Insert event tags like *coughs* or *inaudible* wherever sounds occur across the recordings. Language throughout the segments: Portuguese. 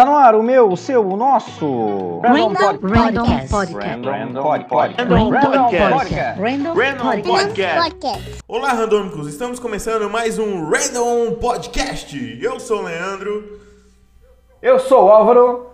Tá no ar o meu, o seu, o nosso. Random Random Podcast. Podcast. Random Pod- Pod- Random Podcast. Podcast. Random Random Podcast. Podcast. Olá, randômicos! Estamos começando mais um Random Podcast. Eu sou o Leandro. Eu sou o Álvaro.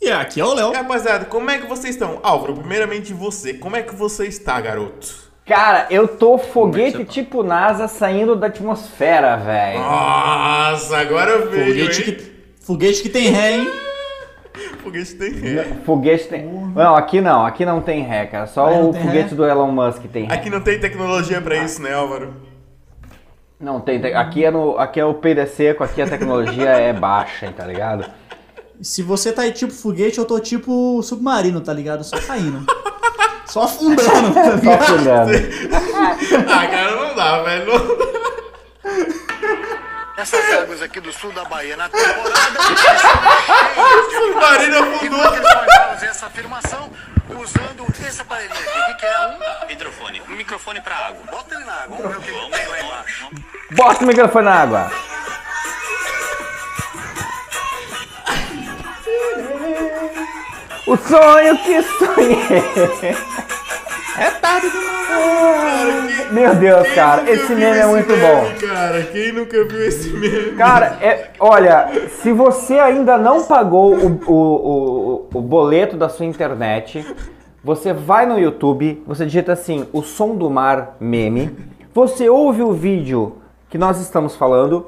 E aqui é o Léo. Rapaziada, como é que vocês estão? Álvaro, primeiramente você. Como é que você está, garoto? Cara, eu tô é foguete tá? tipo NASA saindo da atmosfera, velho. Nossa, agora veio, Foguete hein? que, foguete que tem ré, hein? *laughs* Foguete tem ré. Foguete tem. Não, aqui não, aqui não tem ré, cara. Só o foguete ré? do Elon Musk tem ré. Aqui não tem tecnologia pra isso, né, Álvaro? Não tem, te- aqui é no, aqui é o peido seco, aqui a tecnologia é baixa, tá ligado? Se você tá aí tipo foguete, eu tô tipo submarino, tá ligado? Só caindo. Só afundando, tá Só ligado? afundando. *laughs* Ah, cara, não dá, velho. Essas águas aqui do sul da Bahia na temporada O submarino como que afundou. eles podem fazer essa afirmação usando esse aparelhinho aqui? O que, que é um? Microfone. Um microfone pra água. Bota ele na água, vamos ver o que tem lá embaixo. Bota o microfone na água. O sonho que sonhei. *laughs* É tarde demais. Meu Deus, cara, esse meme é muito bom. Cara, quem nunca viu esse meme? Cara, é, olha, se você ainda não pagou o, o, o, o boleto da sua internet, você vai no YouTube, você digita assim, o som do mar meme, você ouve o vídeo que nós estamos falando,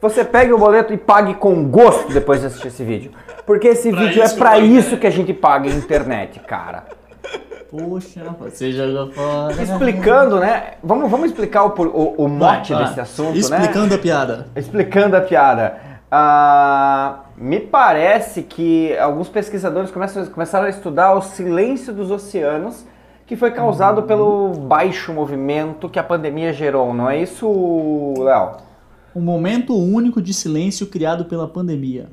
você pega o boleto e pague com gosto depois de assistir esse vídeo. Porque esse vídeo é isso pra paga. isso que a gente paga a internet, cara. Poxa, você jogou fora. Explicando, né? Vamos, vamos explicar o, o, o Vai, mote vai. desse assunto, né? Explicando a piada. Explicando a piada. Ah, me parece que alguns pesquisadores começam, começaram a estudar o silêncio dos oceanos, que foi causado pelo baixo movimento que a pandemia gerou, não é isso, Léo? Um momento único de silêncio criado pela pandemia.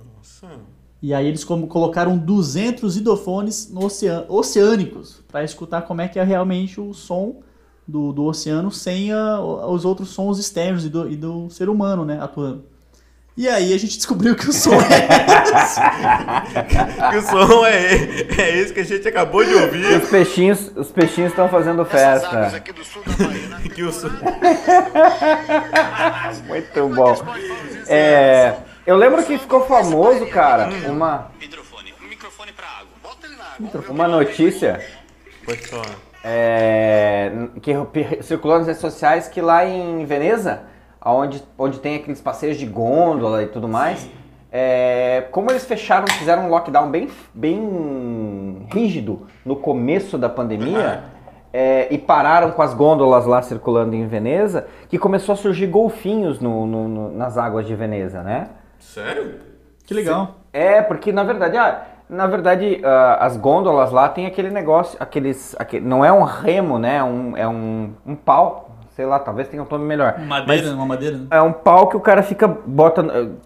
E aí eles como colocaram 200 idofones no oceano, oceânicos para escutar como é que é realmente o som do, do oceano sem a- os outros sons externos e do, e do ser humano, né, atuando. E aí a gente *laughs* descobriu que o som é Que o som é, é esse que a gente acabou de ouvir. Os peixinhos os peixinhos estão fazendo festa. aqui do sul da Bahia na *laughs* Que o som... *laughs* Muito bom. É, eu lembro que ficou famoso, cara, uma, Microfone. Um microfone pra água. Bota ele na água, uma notícia Pode falar. é, que circulou nas redes sociais que lá em Veneza, onde, onde tem aqueles passeios de gôndola e tudo mais, é, como eles fecharam, fizeram um lockdown bem, bem rígido no começo da pandemia é, e pararam com as gôndolas lá circulando em Veneza, que começou a surgir golfinhos no- no- no- nas águas de Veneza, né? Sério? Que legal. É, porque na verdade, ah, na verdade, ah, as gôndolas lá tem aquele negócio, aqueles, aquele, não é um remo, né? É um, é um, um pau, sei lá, talvez tenha um nome melhor. Madeira, Mas uma madeira. né? é um pau que o cara fica, bota,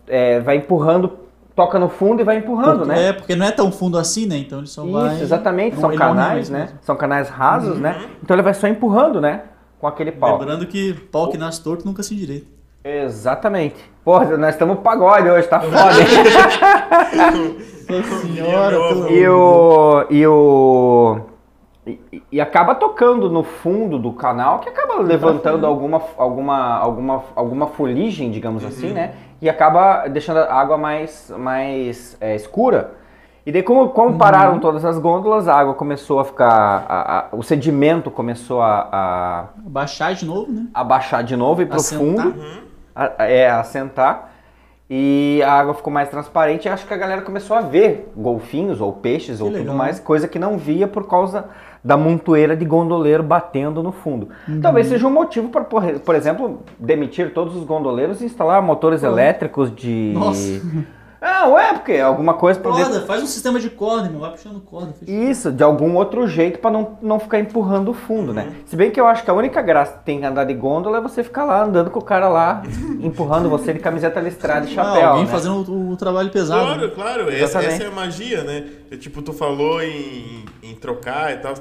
é, vai empurrando, toca no fundo e vai empurrando, Porque- né? É, porque não é tão fundo assim, né? Então ele só vai. Isso, exatamente, Não, são rema canais, né? mesmo. São canais rasos, né? Então ele vai só empurrando, né? Com aquele pau. Lembrando que pau que nasce torto nunca se endireita. Exatamente. Porra, nós estamos pagode hoje, tá foda, hein? Nossa senhora, pelo E o. E o. E, e acaba tocando no fundo do canal, que acaba levantando alguma, alguma, alguma, alguma fuligem, digamos assim, né? E acaba deixando a água mais, mais é, escura. E daí, como, como pararam todas as gôndolas, a água começou a ficar. a- a- o sedimento começou a, a, Baixar de novo, né? a baixar de novo e pro Assentar. fundo. A- a- é, assentar. E a água ficou mais transparente e acho que a galera começou a ver golfinhos ou peixes ou tudo legal. mais, coisa que não via por causa da montoeira de gondoleiro batendo no fundo. Uhum. Talvez seja um motivo para, por, exemplo, demitir todos os gondoleiros e instalar motores elétricos de. Nossa. *laughs* Ah, ué, porque alguma coisa pra Corda, faz um sistema de corda, irmão. Vai puxando corda. fechou. isso, de algum outro jeito pra não, não ficar empurrando o fundo, né? Se bem que eu acho que a única graça que tem que andar de gôndola é você ficar lá andando com o cara lá, *laughs* empurrando você de camiseta listrada e Ah, chapéu. alguém né? fazendo o, o trabalho pesado. Claro, né? claro. Essa, essa é a magia, né? É, tipo, tu falou em, em trocar e tal,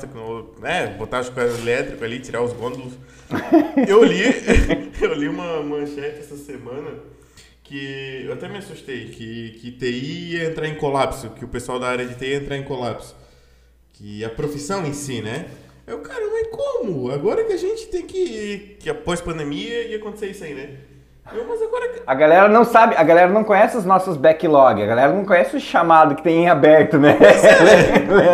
né? Botar as coisas elétricas ali, tirar os gôndolos. *laughs* Eu li, *laughs* eu li uma manchete essa semana que eu até me assustei, que, que TI ia entrar em colapso, que o pessoal da área de TI ia entrar em colapso. Que a profissão em si, né? Eu, cara, mas como? Agora que a gente tem que. que após pandemia ia acontecer isso aí, né? Eu, mas agora. A galera não sabe, a galera não conhece os nossos backlog, a galera não conhece o chamado que tem em aberto, né? *laughs*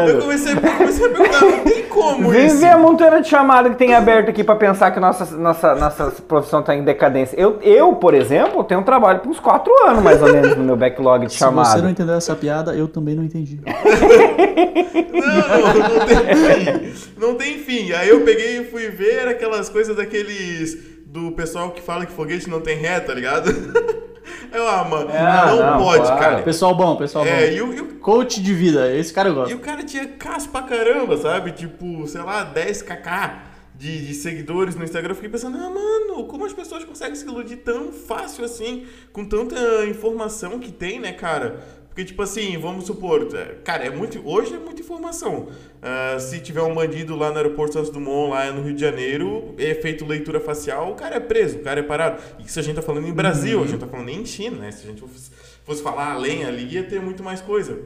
Eu comecei, eu comecei a perguntar, não tem como Vem isso? ver a montanha de chamada que tem aberto aqui pra pensar que nossa, nossa, nossa profissão tá em decadência. Eu, eu, por exemplo, tenho um trabalho por uns 4 anos, mais ou menos, no meu backlog de Se você não entendeu essa piada, eu também não entendi. Não, *laughs* não, não tem fim. Não tem fim. Aí eu peguei e fui ver aquelas coisas daqueles. Do pessoal que fala que foguete não tem ré, tá ligado? *laughs* Eu, ah, mano, É, não, não, pode, cara. Pessoal bom, pessoal É, bom. e o, e o Coach de vida, esse cara eu E gosto. o cara tinha caso pra caramba, sabe? Tipo, sei lá, 10kk de, de seguidores no Instagram. Eu fiquei pensando, ah, mano, como as pessoas conseguem se iludir tão fácil assim, com tanta informação que tem, né, cara? Porque, tipo assim, vamos supor, é, cara, é muito. Hoje é muita informação. Ah, se tiver um bandido lá no aeroporto Santos Dumont, lá no Rio de Janeiro, é feito leitura facial, o cara é preso, o cara é parado. E isso a gente tá falando em Brasil, a gente tá falando em China, né? Se a gente fosse, fosse falar além ali, ia ter muito mais coisa.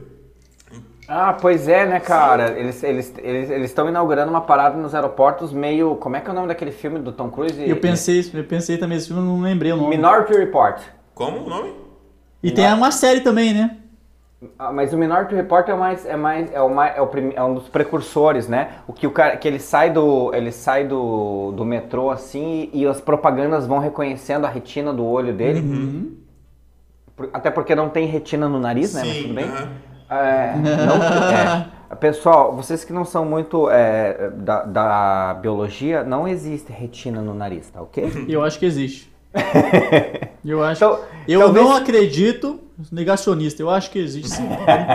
Ah, pois é, né, cara? Eles estão eles, eles, eles estão inaugurando uma parada nos aeroportos meio. Como é que é o nome daquele filme do Tom Cruise? Eu pensei, eu pensei também esse filme, eu não lembrei o nome. Minority Report. Como o nome? E tem uma série também, né? Ah, mas o Minority Report é mais é mais é o mais, é, o prim- é um dos precursores, né? O que o cara que ele sai do ele sai do, do metrô assim e, e as propagandas vão reconhecendo a retina do olho dele. Por- Até porque não tem retina no nariz, né? Mas tudo bem. aham. É, não- é. Pessoal, vocês que não são muito é, da, da biologia, não existe retina no nariz, tá ok? Eu acho que existe. *laughs* Eu acho. Então, eu talvez- não acredito, negacionista, eu acho que existe sim.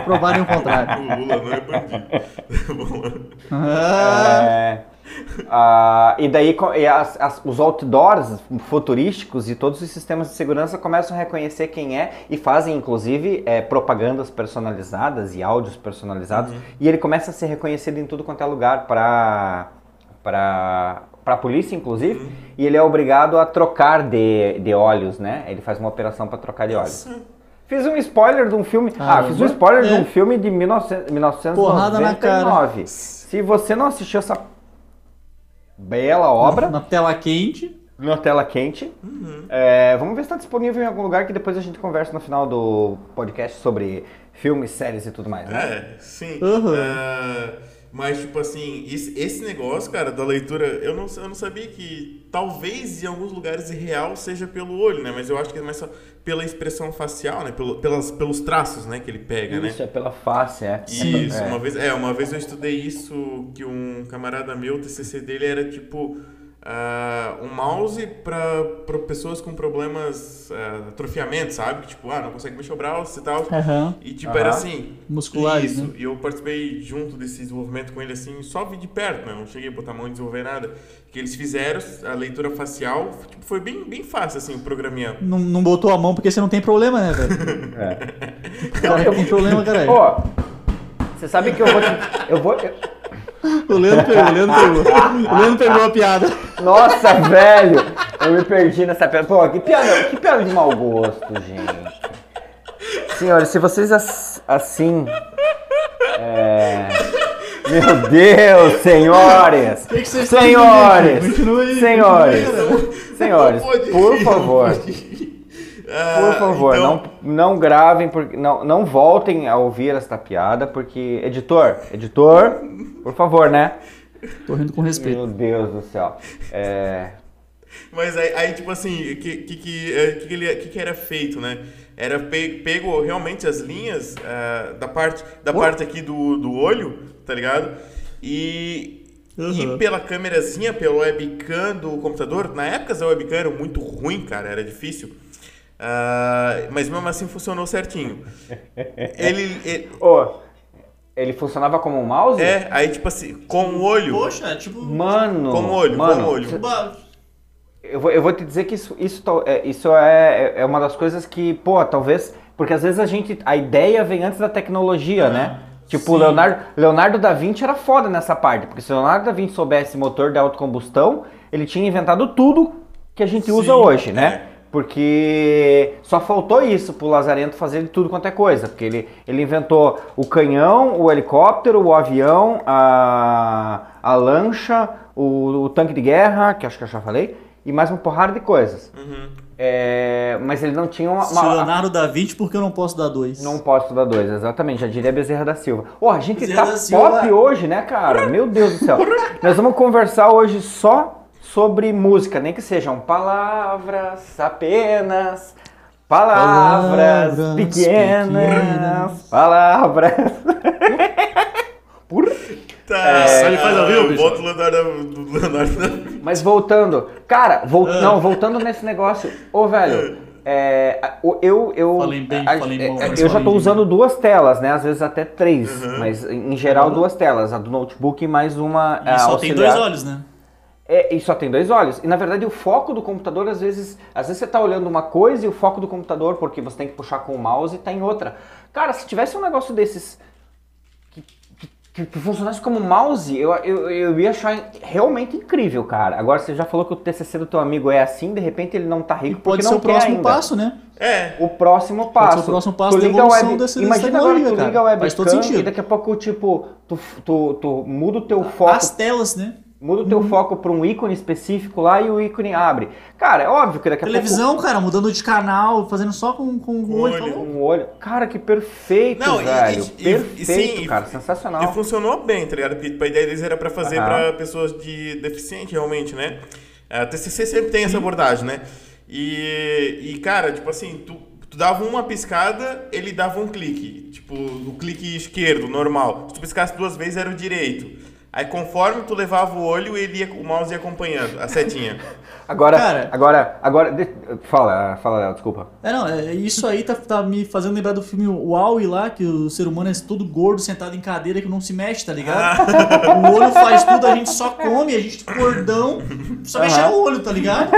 Provarem o contrário. *laughs* O Lula não é bandido. *laughs* Ah, É, ah, e daí e as- as- os outdoors futurísticos e todos os sistemas de segurança começam a reconhecer quem é e fazem inclusive é, propagandas personalizadas e áudios personalizados e ele começa a ser reconhecido em tudo quanto é lugar para para a polícia inclusive e ele é obrigado a trocar de, de óleos, né? Ele faz uma operação para trocar de óleos. Fiz um spoiler de um filme. Ah, Caramba. fiz um spoiler de É. um filme de 1900, 1999. Porrada na cara. Se você não assistiu essa bela obra Na tela quente. na tela quente, é, vamos ver se está disponível em algum lugar que depois a gente conversa no final do podcast sobre filmes, séries e tudo mais. Né? É, sim. Uhum. Ah, mas, tipo assim, esse, negócio, cara, da leitura, eu não, eu não sabia que talvez em alguns lugares real seja pelo olho, né? Mas eu acho que é mais só pela expressão facial, né? Pelo, pelas, pelos traços, né? Que ele pega, né? Isso é pela face, é. Isso, É. uma vez, é, uma vez eu estudei isso que um camarada meu, o TCC dele era tipo ah, um mouse para pessoas com problemas ah, atrofiamento, sabe? Tipo, ah, não consegue mexer o braço e tal. Aham. E tipo, Aham. era assim. Musculares, Isso, né? e eu participei junto desse desenvolvimento com ele assim, só vi de perto, né? Não cheguei a botar a mão e desenvolver nada. Que eles fizeram a leitura facial, tipo, foi bem, bem fácil, assim, o programinha. Não, não botou a mão porque você não tem problema, né, velho? *laughs* É. Cara, tem problema, caralho. Pô, você sabe que eu vou te, eu vou eu- O Leandro pegou, o Leandro pegou. O Leandro pegou a piada. Nossa, velho, eu me perdi nessa piada. Pô, que piada, que piada de mau gosto, gente. Senhores, se vocês ass- assim é, Meu Deus, senhores! que vocês senhores! senhores! Senhores, por favor. *laughs* por Ah, favor, então- não, não gravem, porque, não, não voltem a ouvir esta piada, porque. Editor, editor, por favor, né? Tô rindo com respeito. Meu Deus do céu. É. Mas aí, aí, tipo assim, o que, que, que, eh, que, que, ele- que que era feito, né? Era pe- pego realmente as linhas ah, da parte, da parte aqui do, do olho, tá ligado? E, Uhum. e pela câmerazinha, pelo webcam do computador, na época as webcam eram muito ruim, cara, era difícil. Ah, mas mesmo assim funcionou certinho. Ele, ele- Ô, ele funcionava como um mouse? é, aí tipo assim, com o olho, Poxa, tipo. Mano. com o olho, mano, com o olho. Eu vou, eu vou te dizer que isso, isso, é, isso é, é uma das coisas que, pô, talvez. Porque às vezes a gente. A ideia vem antes da tecnologia, né? Tipo, o Leonardo, Leonardo da Vinci era foda nessa parte, porque se o Leonardo da Vinci soubesse motor de autocombustão, ele tinha inventado tudo que a gente usa Sim, hoje, né? Porque só faltou isso pro Lazarento fazer de tudo quanto é coisa. Porque ele, ele inventou o canhão, o helicóptero, o avião, a, a lancha, o, o tanque de guerra, que acho que eu já falei, e mais uma porrada de coisas. É, mas ele não tinha uma. Se uma- Leonardo dá 20, por que eu não posso dar 2? não posso dar dois, exatamente. Já diria Bezerra da Silva. Ô, a gente Bezerra tá da Silva. pop hoje, né, cara? Meu Deus do céu. Nós vamos conversar hoje só sobre música, nem que sejam palavras apenas. Palavras, Palavras pequenas, pequenas. palavras. *laughs* Tá, Só ele faz ao vivo? Bota o Leonardo, do Leonardo. Mas voltando, cara, vol- não, voltando nesse negócio, ô velho, é, a- o- eu, eu, Falei bem, a- é, bom, é, eu já bem. usando duas telas, né? Às vezes até três, mas em geral duas telas, a do notebook e mais uma E a só tem auxiliar. dois olhos, né? É, e só tem dois olhos. E na verdade o foco do computador, às vezes, às vezes você tá olhando uma coisa e o foco do computador, porque você tem que puxar com o mouse, tá em outra. Cara, se tivesse um negócio desses que, que- que funcionasse como mouse, eu, eu, eu ia achar realmente incrível, cara. Agora você já falou que o TCC do teu amigo é assim, de repente ele não tá E rico pode porque ser não o quer próximo ainda. passo, né? É. O próximo Pode passo. ser o próximo passo Tu da liga a evolução web- dessa- dessa Imagina agora que tu liga cara. Faz todo webcam e daqui a pouco, tipo, tu, tu, tu muda o teu foco As telas, né? Muda o teu foco para um ícone específico lá e o ícone abre. Cara, é óbvio que daqui a Televisão, cara, mudando de canal, fazendo só com, com o olho. olho. pouco um olho. Cara, que perfeito, Não, e- velho. e- e- perfeito, e sim, e- cara. E sensacional. funcionou bem, tá ligado? Porque a ideia deles era pra fazer pra pessoas de deficiente, realmente, né? A TCC sempre tem essa abordagem, né? E, e cara, tipo assim, tu, tu dava uma piscada, ele dava um clique. Tipo, o clique esquerdo, normal. Se tu piscasse duas vezes, era o direito. Aí conforme tu levava o olho, ele ia, o mouse ia acompanhando, a setinha. *laughs* Agora, Cara. agora, agora. de- Fala, fala, Léo, desculpa. É, não, é, isso aí tá, tá me fazendo lembrar do filme Wall-E lá, que o ser humano é todo gordo, sentado em cadeira, que não se mexe, tá ligado? o olho faz tudo, a gente só come, a gente gordão, só mexe Aham. o olho, tá ligado?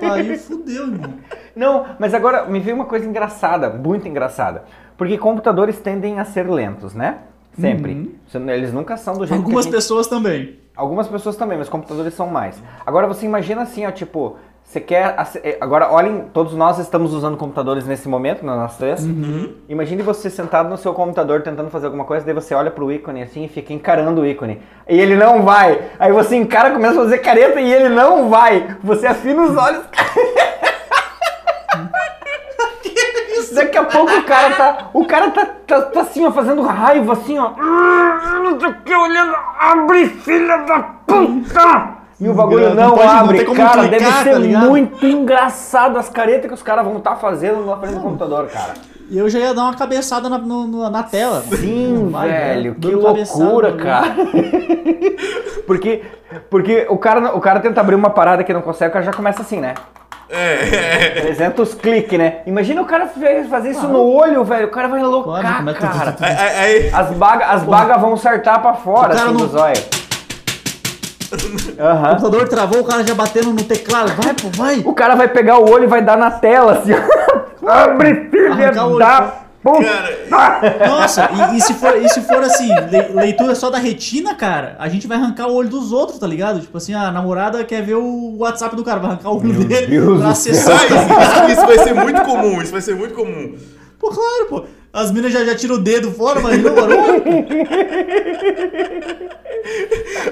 Pariu, fudeu, irmão. Não, mas agora me veio uma coisa engraçada, muito engraçada. Porque computadores tendem a ser lentos, né? Sempre. Eles nunca são do jeito Uhum. Algumas que a gente... pessoas também. Algumas pessoas também, mas computadores são mais. Agora você imagina assim, ó, tipo, você quer. eh, Agora, olhem, todos nós estamos usando computadores nesse momento, nós três. Imagine você sentado no seu computador tentando fazer alguma coisa, daí você olha pro ícone assim e fica encarando o ícone. E ele não vai. Aí você encara, começa a fazer careta e ele não vai. Você afina os olhos. *laughs* Daqui a pouco o cara tá. O cara tá, tá, tá assim, ó, fazendo raiva, assim, ó. "Ah, Não sei o que, olhando. Abre, filha da puta! E o bagulho Não não, pode- não abre, como cara. clicar, deve tá ser ligado? muito engraçado as caretas que os caras vão estar fazendo na frente do computador, cara. E eu já ia dar uma cabeçada na, no- no- na tela. Sim, Vai, velho, né? que loucura, cara. *laughs* porque porque o, cara, o cara tenta abrir uma parada que não consegue, o cara já começa assim, né? É. 300 cliques, né? Imagina o cara fazer isso no olho, velho. O cara vai Claro, loucar, como é que- cara. Aí- aí- As bagas as baga vão saltar pra fora, O assim, não- do zóio. *laughs* O Aham. computador travou, o cara já batendo no teclado. Vai, pô, vai. O cara vai pegar o olho e vai dar na tela, assim. ó. Abre, filha o da puta! Cara, *laughs* Nossa, e, e se for, e se for assim, le- leitura só da retina, cara, a gente vai arrancar o olho dos outros, tá ligado? Tipo assim, a namorada quer ver o WhatsApp do cara, vai arrancar o olho dele Deus pra acessar. ah, isso, isso- isso vai ser muito comum, isso vai ser muito comum. Pô, claro, pô. As minas já, já tiram o dedo fora, mas não, mano.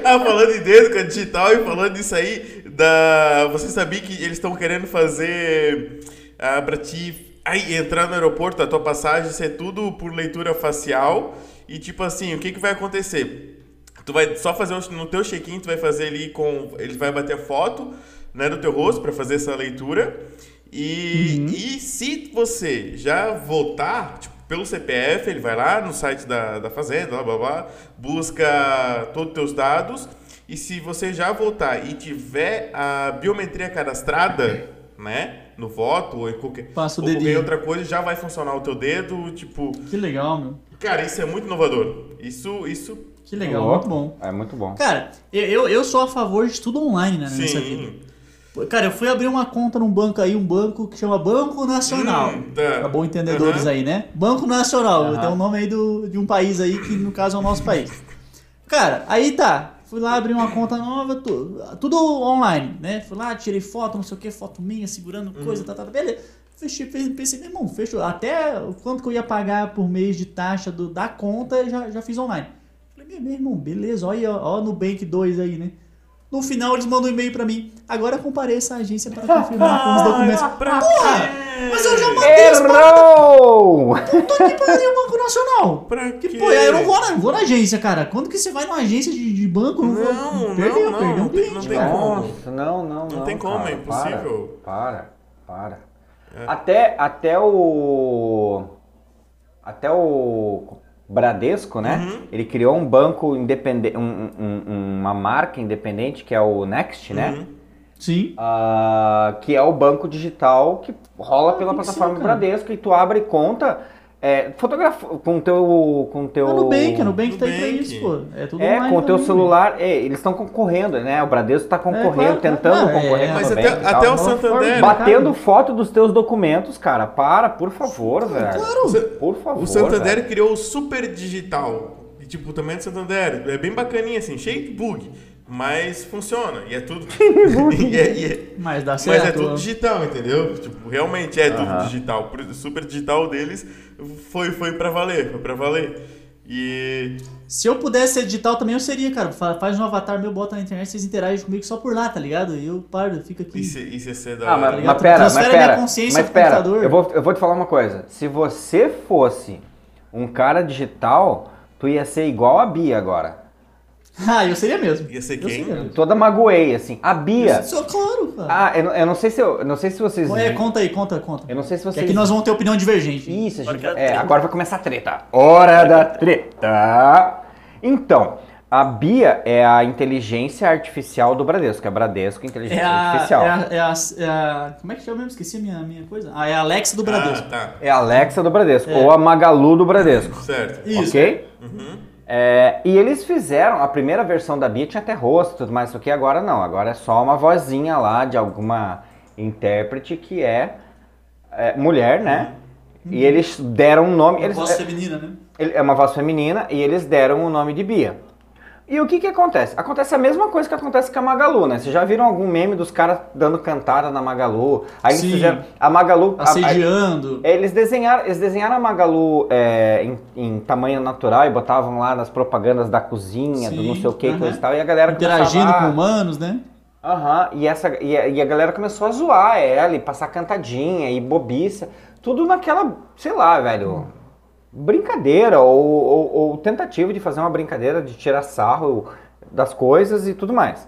Ah, falando em dedo, cara, digital e falando disso aí, da... você sabia que eles estão querendo fazer ah, pra ti aí, entrar no aeroporto, a tua passagem ser tudo por leitura facial e tipo assim, o que que vai acontecer? Tu vai só fazer o- no teu check-in, tu vai fazer ali com. Ele vai bater a foto né, do teu rosto pra fazer essa leitura. E, e se você já voltar, tipo, pelo CPF, ele vai lá no site da, da Fazenda, blá, blá, blá, busca todos os teus dados. E se você já voltar e tiver a biometria cadastrada, né? No voto ou em qualquer, Passa o ou qualquer outra coisa, já vai funcionar o teu dedo. Tipo, Que legal, meu. cara, isso é muito inovador. Isso, isso Que legal, Ó, muito bom. É muito bom. Cara, eu, eu, sou a favor de tudo online, né, nessa vida. sim. Cara, eu fui abrir uma conta num banco aí, um banco que chama Banco Nacional. Hum, tá. Pra bom entendedores Aham. aí, né? Banco Nacional. Aham. Tem um nome aí do, de um país aí que no caso é o nosso país. Cara, aí tá. Fui lá abrir uma conta nova, tu- tudo online, né? Fui lá, tirei foto, não sei o que, foto minha, segurando coisa, tá, tá, tá, beleza. Fechei, fe- pensei, meu irmão, fechou. Até o quanto que eu ia pagar por mês de taxa do, da conta, já, já fiz online. Falei, meu, irmão, beleza, olha aí, ó, ó no Bank 2 aí, né? No final eles mandam um e-mail pra mim. Agora compareça à agência para confirmar *laughs* com os documentos. pra Porra! quê? Mas eu já mandei as Errou! Puta que pariu, Banco Nacional. Pra Que, quê? pô, aí eu não vou, na, não vou na agência, cara. Quando que você vai numa agência de, de banco? Não, vou- Não, perdeu, não, perdeu não um cliente, não tem cara. como. Nossa, não, não, não. Não tem como, cara, é impossível. Para, para. para. Até, até o. Até o Bradesco, né? Uhum. Ele criou um banco independente, um- um- uma marca independente que é o Next, né? Uhum. Sim. Ah, que é o banco digital que rola pela tem que plataforma ser. Bradesco e tu abre conta é, fotografa com teu com teu É no Nubank, a Nubank tá aí pra isso, pô. É tudo é, com o teu também, celular, é, eles estão concorrendo, né? O Bradesco está concorrendo, claro, tentando claro. concorrer É, com Mas o até, até tal. o Santander. Batendo foto dos teus documentos, cara. Para, por favor, velho. Claro. Por favor. O Santander velho. criou o Super Digital. E, tipo, também é do Santander. É bem bacaninha, assim, cheio de bug. Mas funciona. E é tudo. *laughs* *laughs* e é, e é- Mas dá mas certo. é tudo digital, entendeu? Tipo, realmente é tudo Aham. digital. O super digital deles foi, foi pra valer. Foi pra valer. E. Se eu pudesse ser digital também, eu seria, cara. Fa- Faz um avatar meu, bota na internet, vocês interagem comigo só por lá, tá ligado? E eu paro, fico aqui. Isso, isso ia ser da. Ah, mas, ligado? mas pera, mas Transfere a minha pera, consciência mas pro pera, computador. eu vou, eu vou te falar uma coisa. Se você fosse um cara digital, tu ia ser igual a Bia agora. *laughs* Ah, eu seria mesmo. Ia ser Eu quem? seria mesmo. Toda magoei, assim. A Bia. Sou claro, cara. Ah, eu, não- eu não sei se eu, eu não sei se vocês. É, conta aí, conta, conta. Eu não sei se Que vocês. aqui nós vamos ter opinião divergente. Isso, a gente Agora vai- que é, treta. agora vai começar a treta. Hora da treta. Então, a Bia é a inteligência artificial do Bradesco, é Bradesco Inteligência É a, Artificial. é, a, é, a, é a- Como é que chama mesmo? Esqueci a minha, minha coisa. Ah, é a Alexa do Bradesco. Ah, tá. É a Alexa do Bradesco, É. ou a Magalu do Bradesco. Certo. Isso. Ok? É, e eles fizeram, a primeira versão da Bia tinha até rosto e tudo mais, só que agora não, agora é só uma vozinha lá de alguma intérprete que é, é, mulher, né? E eles deram um nome. Uma Eles, voz é, feminina, né? ele- é uma voz feminina e eles deram o nome de Bia. E o que que acontece? Acontece a mesma coisa que acontece com a Magalu, né? Vocês já viram algum meme dos caras dando cantada na Magalu? Aí eles Sim. fizeram. A Magalu. a- a- Assediando. eles desenharam, eles desenharam a Magalu é, em, em tamanho natural e botavam lá nas propagandas da cozinha, do Sim, não sei o que, e tal, e a galera Interagindo com a- humanos, né? Aham, e, essa, e, a, e a galera começou a zoar ela e passar cantadinha e bobiça. Tudo naquela, sei lá, velho, brincadeira ou, ou- ou tentativa de fazer uma brincadeira, de tirar sarro das coisas e tudo mais.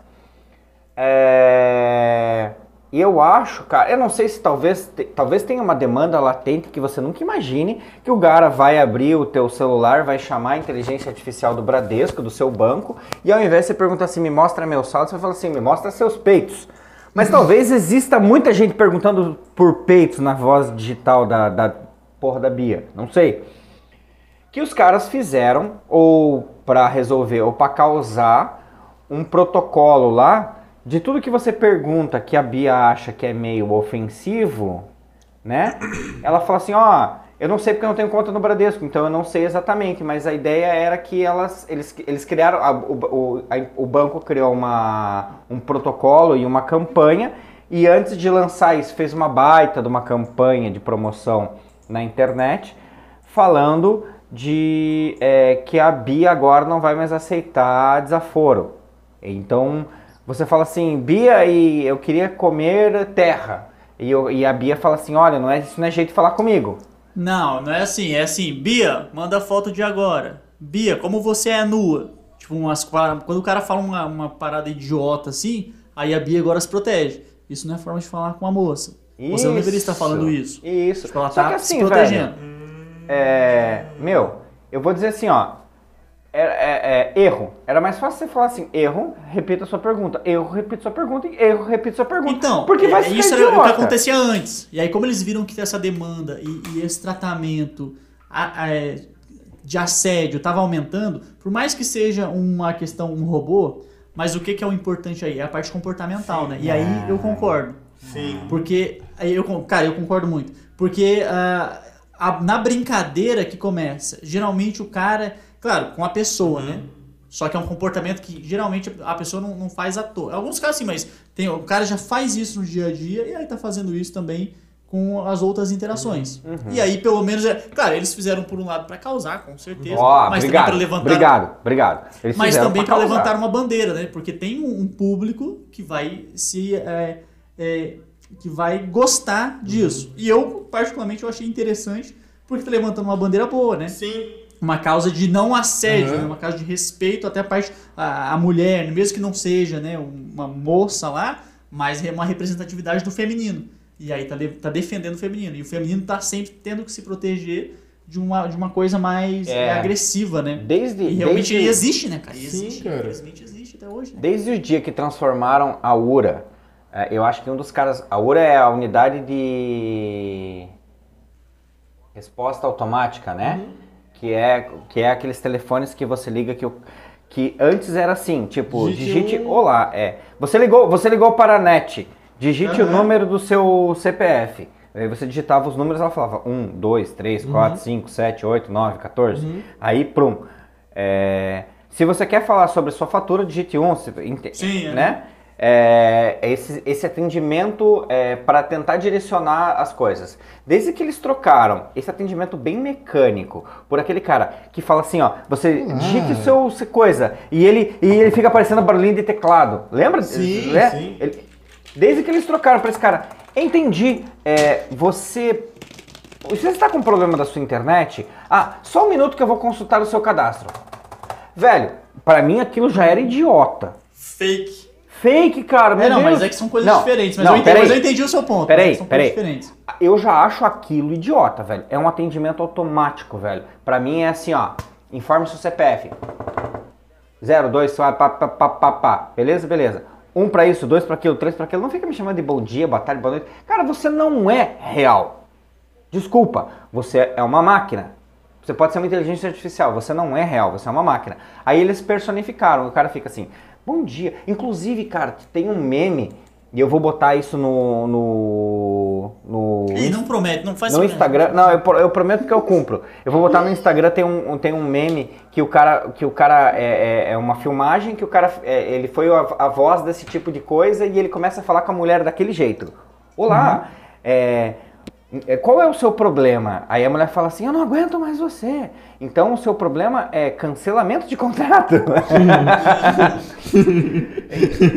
É... Eu acho, cara, eu não sei se talvez, talvez tenha uma demanda latente que você nunca imagine que o cara vai abrir o teu celular, vai chamar a inteligência artificial do Bradesco, do seu banco, e ao invés de você perguntar assim, me mostra meu saldo, você vai falar assim, me mostra seus peitos. Mas talvez exista muita gente perguntando por peitos na voz digital da, da porra da Bia, não sei. Que os caras fizeram, ou para resolver, ou para causar um protocolo lá de tudo que você pergunta que a Bia acha que é meio ofensivo, né? *coughs* Ela fala assim, ó, eu não sei porque eu não tenho conta no Bradesco, então eu não sei exatamente, mas a ideia era que elas, eles, eles criaram, a- o, o, a- o banco criou uma, um protocolo e uma campanha, e antes de lançar isso, fez uma baita de uma campanha de promoção na internet, falando de é, que a Bia agora não vai mais aceitar desaforo. Então você fala assim, Bia, e eu queria comer terra. E, eu- e a Bia fala assim, olha, não é, isso não é jeito de falar comigo. Não, não é assim. É assim, Bia, manda foto de agora. Bia, como você é nua? Tipo, umas, quando o cara fala uma, uma parada idiota assim, aí a Bia agora se protege. Isso não é forma de falar com a moça. Você não deveria estar falando isso. Isso. Tipo, ela Só tá que se assim, protegendo. velho, é, meu, eu vou dizer assim, ó. É, é- é, erro. Era mais fácil você falar assim, erro, repita a sua pergunta. Erro, repita sua pergunta. e Erro, repita sua pergunta. Então, porque vai é, ficar isso era o que acontecia antes. E aí, como eles viram que essa demanda e, e esse tratamento a- a- é, de assédio estava aumentando, por mais que seja uma questão, um robô, mas o que, que é o importante aí? É a parte comportamental, né? E aí eu concordo. Sim. Porque, aí eu, cara, eu concordo muito. Porque ah, a- na brincadeira que começa, geralmente o cara, claro, com a pessoa, né? Só que é um comportamento que geralmente a pessoa não, não faz à toa. Alguns casos sim, mas tem, o cara já faz isso no dia a dia e aí tá fazendo isso também com as outras interações. E aí, pelo menos, é, claro, eles fizeram por um lado para causar, com certeza, Ó, mas obrigado, também para levantar obrigado, obrigado. Eles mas também pra para levantar uma bandeira, né? Porque tem um, um público que vai se é, é, que vai gostar disso. E eu particularmente eu achei interessante porque tá levantando uma bandeira boa, né? Sim. Uma causa de não assédio, Uhum. né? uma causa de respeito até a parte a, a mulher, mesmo que não seja, né, uma moça lá, mas é uma representatividade do feminino. E aí tá, tá defendendo o feminino. E o feminino tá sempre tendo que se proteger de uma, de uma coisa mais É. é, agressiva, né? Desde, E realmente desde, existe, né, cara? E Sim, existe, cara. infelizmente existe até hoje, né? desde o dia que transformaram a URA, eu acho que um dos caras. A URA é a unidade de resposta automática, né? Que, é, que é aqueles telefones que você liga que, o- que antes era assim, tipo, Digite digite olá, é. Você ligou, você ligou para a NET, digite o Aham. número do seu CPF. Aí você digitava os números, ela falava 1, 2, 3, 4, 5, 7, 8, 9, 14. Aí, prum. É, se você quer falar sobre sua fatura, digite 1, se- ente- Sim, é. né? É, esse, esse atendimento é, para tentar direcionar as coisas. Desde que eles trocaram esse atendimento bem mecânico por aquele cara que fala assim, ó, você digite o seu se- coisa e ele, e ele fica aparecendo barulhinho de teclado. Lembra? Sim, Né? sim. Ele- desde que eles trocaram para esse cara, entendi, é, você... Você está com problema da sua internet? Ah, só um minuto que eu vou consultar o seu cadastro. Velho, para mim aquilo já era idiota. Fake. Fake, cara. meu É, não, Deus. mas é que são coisas Não, diferentes. Mas, não, eu entendi, mas eu entendi o seu ponto. Peraí, são peraí. coisas diferentes. Eu já acho aquilo idiota, velho. É um atendimento automático, velho. Pra mim é assim, ó. Informe seu CPF. 0, 2, pá, pá, pá, pá, pá, pá. Beleza? Beleza. Um pra isso, dois pra aquilo, três pra aquilo. Não fica me chamando de bom dia, boa tarde, boa noite. Cara, você não é real. Desculpa, você é uma máquina. Você pode ser uma inteligência artificial, você não é real, você é uma máquina. Aí eles personificaram, o cara fica assim, bom dia. Inclusive, cara, tem um meme, e eu vou botar isso no. no. no, Ih, não promete, não faz no sacanagem. Instagram. Não, eu, eu prometo que eu cumpro. Eu vou botar no Instagram, tem um, tem um meme que o cara, que o cara é, é- é uma filmagem que o cara. é, ele foi a, a voz desse tipo de coisa e ele começa a falar com a mulher daquele jeito. Olá, é, é, qual é o seu problema? Aí a mulher fala assim: Eu não aguento mais você. Então o seu problema é cancelamento de contrato. *laughs*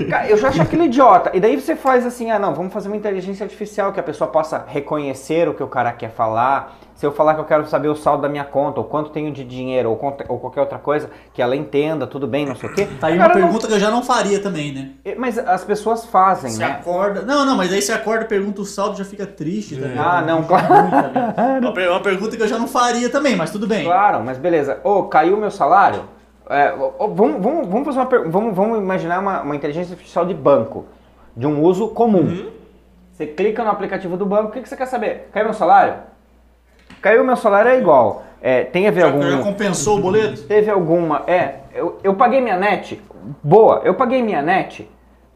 Cara, eu já acho aquilo idiota. E daí você faz assim, ah não, vamos fazer uma inteligência artificial que a pessoa possa reconhecer o que o cara quer falar. Se eu falar que eu quero saber o saldo da minha conta, ou quanto tenho de dinheiro, ou, quanto- ou qualquer outra coisa, que ela entenda, tudo bem, não sei o quê. Tá aí uma cara não- pergunta que eu já não faria também, né? Mas as pessoas fazem, Você né? acorda. Não, não, mas aí você acorda, pergunta o saldo já fica triste, tá ligado? Ah, não, Muito, claro. tá uma pergunta que eu já não faria também, mas tudo bem. Claro, mas beleza. Ô, caiu meu salário? É, ô, vamos, vamos, vamos fazer uma vamos, vamos imaginar uma, uma inteligência artificial de banco, de um uso comum. Uhum. Você clica no aplicativo do banco, o que, que você quer saber? Caiu meu salário? Caiu meu salário é igual. É, tem a ver algum. compensou o boleto? Teve alguma. É, eu, eu paguei minha net. Boa, eu paguei minha net.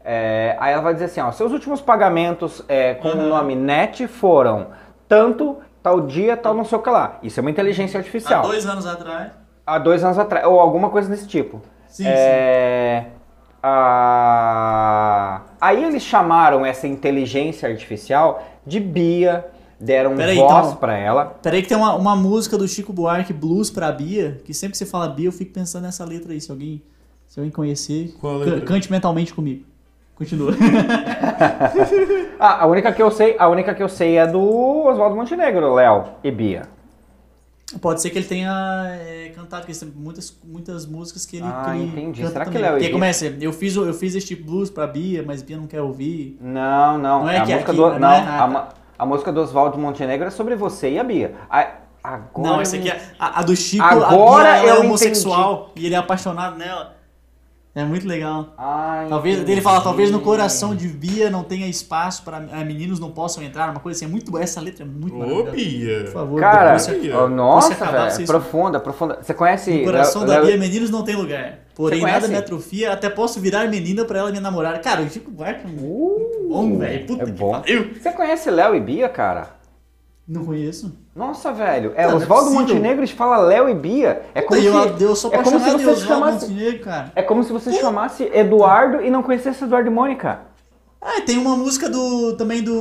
é, aí ela vai dizer assim: ó, seus últimos pagamentos é, com o nome net foram tanto, tal dia, tal não sei o que lá. Isso é uma inteligência Há artificial. dois anos atrás. Há dois anos atrás, ou alguma coisa desse tipo. Sim, É, a- Aí eles chamaram essa inteligência artificial de Bia, deram Peraí, voz então- pra ela. Peraí que tem uma, uma música do Chico Buarque, Blues pra Bia, que sempre que você fala Bia, eu fico pensando nessa letra aí. Se alguém, se alguém conhecer, Qual cante mentalmente comigo. Continua. *laughs* Ah, a única que eu sei, a única que eu sei é do Oswaldo Montenegro, Léo e Bia. Pode ser que ele tenha é, cantado, porque tem muitas, muitas músicas que ele, Ah, que ele entendi. Será que também. Léo e Porque começa, eu fiz, eu fiz este blues pra Bia, mas Bia não quer ouvir. Não, não. Não é a que é música aqui, do não não, é? A, a música do Oswaldo Montenegro é sobre você e a Bia. A- agora não, essa aqui é a, a do Chico, Agora ela é homossexual e ele é apaixonado nela. É muito legal. Ai, Talvez entendi. ele fala, talvez no coração de Bia não tenha espaço para meninos não possam entrar, uma coisa assim, é muito boa. Essa letra é muito Ô, maravilhosa. Por Bia. favor, Cara, você- Bia. nossa, acabar, velho, profunda, profunda. Você conhece No coração da Bia, meninos não tem lugar. Porém, nada me atrofia, até posso virar menina pra ela me namorar. Cara, o Chico Buarque é muito bom, velho. Puta é que bom. pariu. Você conhece Léo e Bia, cara? Não conheço. Nossa, velho. É, é Oswaldo possível. Montenegro fala Léo e Bia. É como eu, se, eu sou é como se você Oswaldo chamasse... Montenegro, cara. É como se você chamasse Eduardo e não conhecesse Eduardo e Mônica. Ah, tem uma música do também do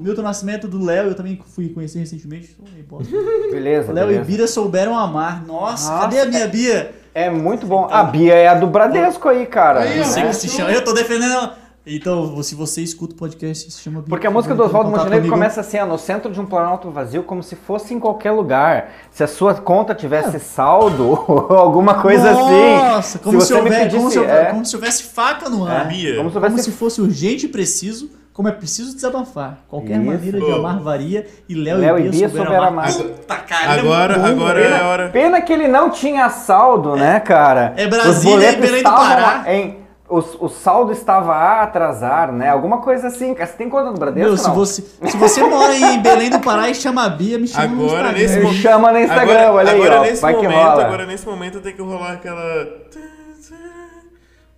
Milton Nascimento, do Léo, eu também fui conhecer recentemente. então. *laughs* Beleza, Léo e. Bira souberam amar. Nossa, Nossa, cadê a minha Bia? É muito bom. A Bia é a do Bradesco aí, cara. Aí, Eu né? sei que se chama. Eu tô defendendo ela. Então, se você escuta o podcast, se chama Bia. Porque a música do Oswaldo Montenegro comigo. começa assim, ó, no centro de um planalto vazio, como se fosse em qualquer lugar. Se a sua conta tivesse saldo, *laughs* ou alguma coisa assim. Nossa, como se, houver- pedisse, como, se houver- é, como se houvesse faca no ar. Bia. como se Como houvesse se fosse urgente e preciso, como é preciso desabafar. Qualquer Isso. maneira de amar varia e Léo, Léo e Bia, souberam amar. amar. Puta, cara, ele é Agora, agora velho. é a hora. Pena que ele não tinha saldo, né, cara? É Brasília e Belém do Pará. Em, os- o saldo estava a atrasar, né? Alguma coisa assim. Você tem conta no Bradesco? Meu, se você, se você mora em Belém do Pará e chama a Bia, me chama Agora, no Instagram. nesse momento- chama no Instagram, agora, olha aí, agora ó. nesse Vai que momento, rola. Agora nesse momento tem que rolar aquela.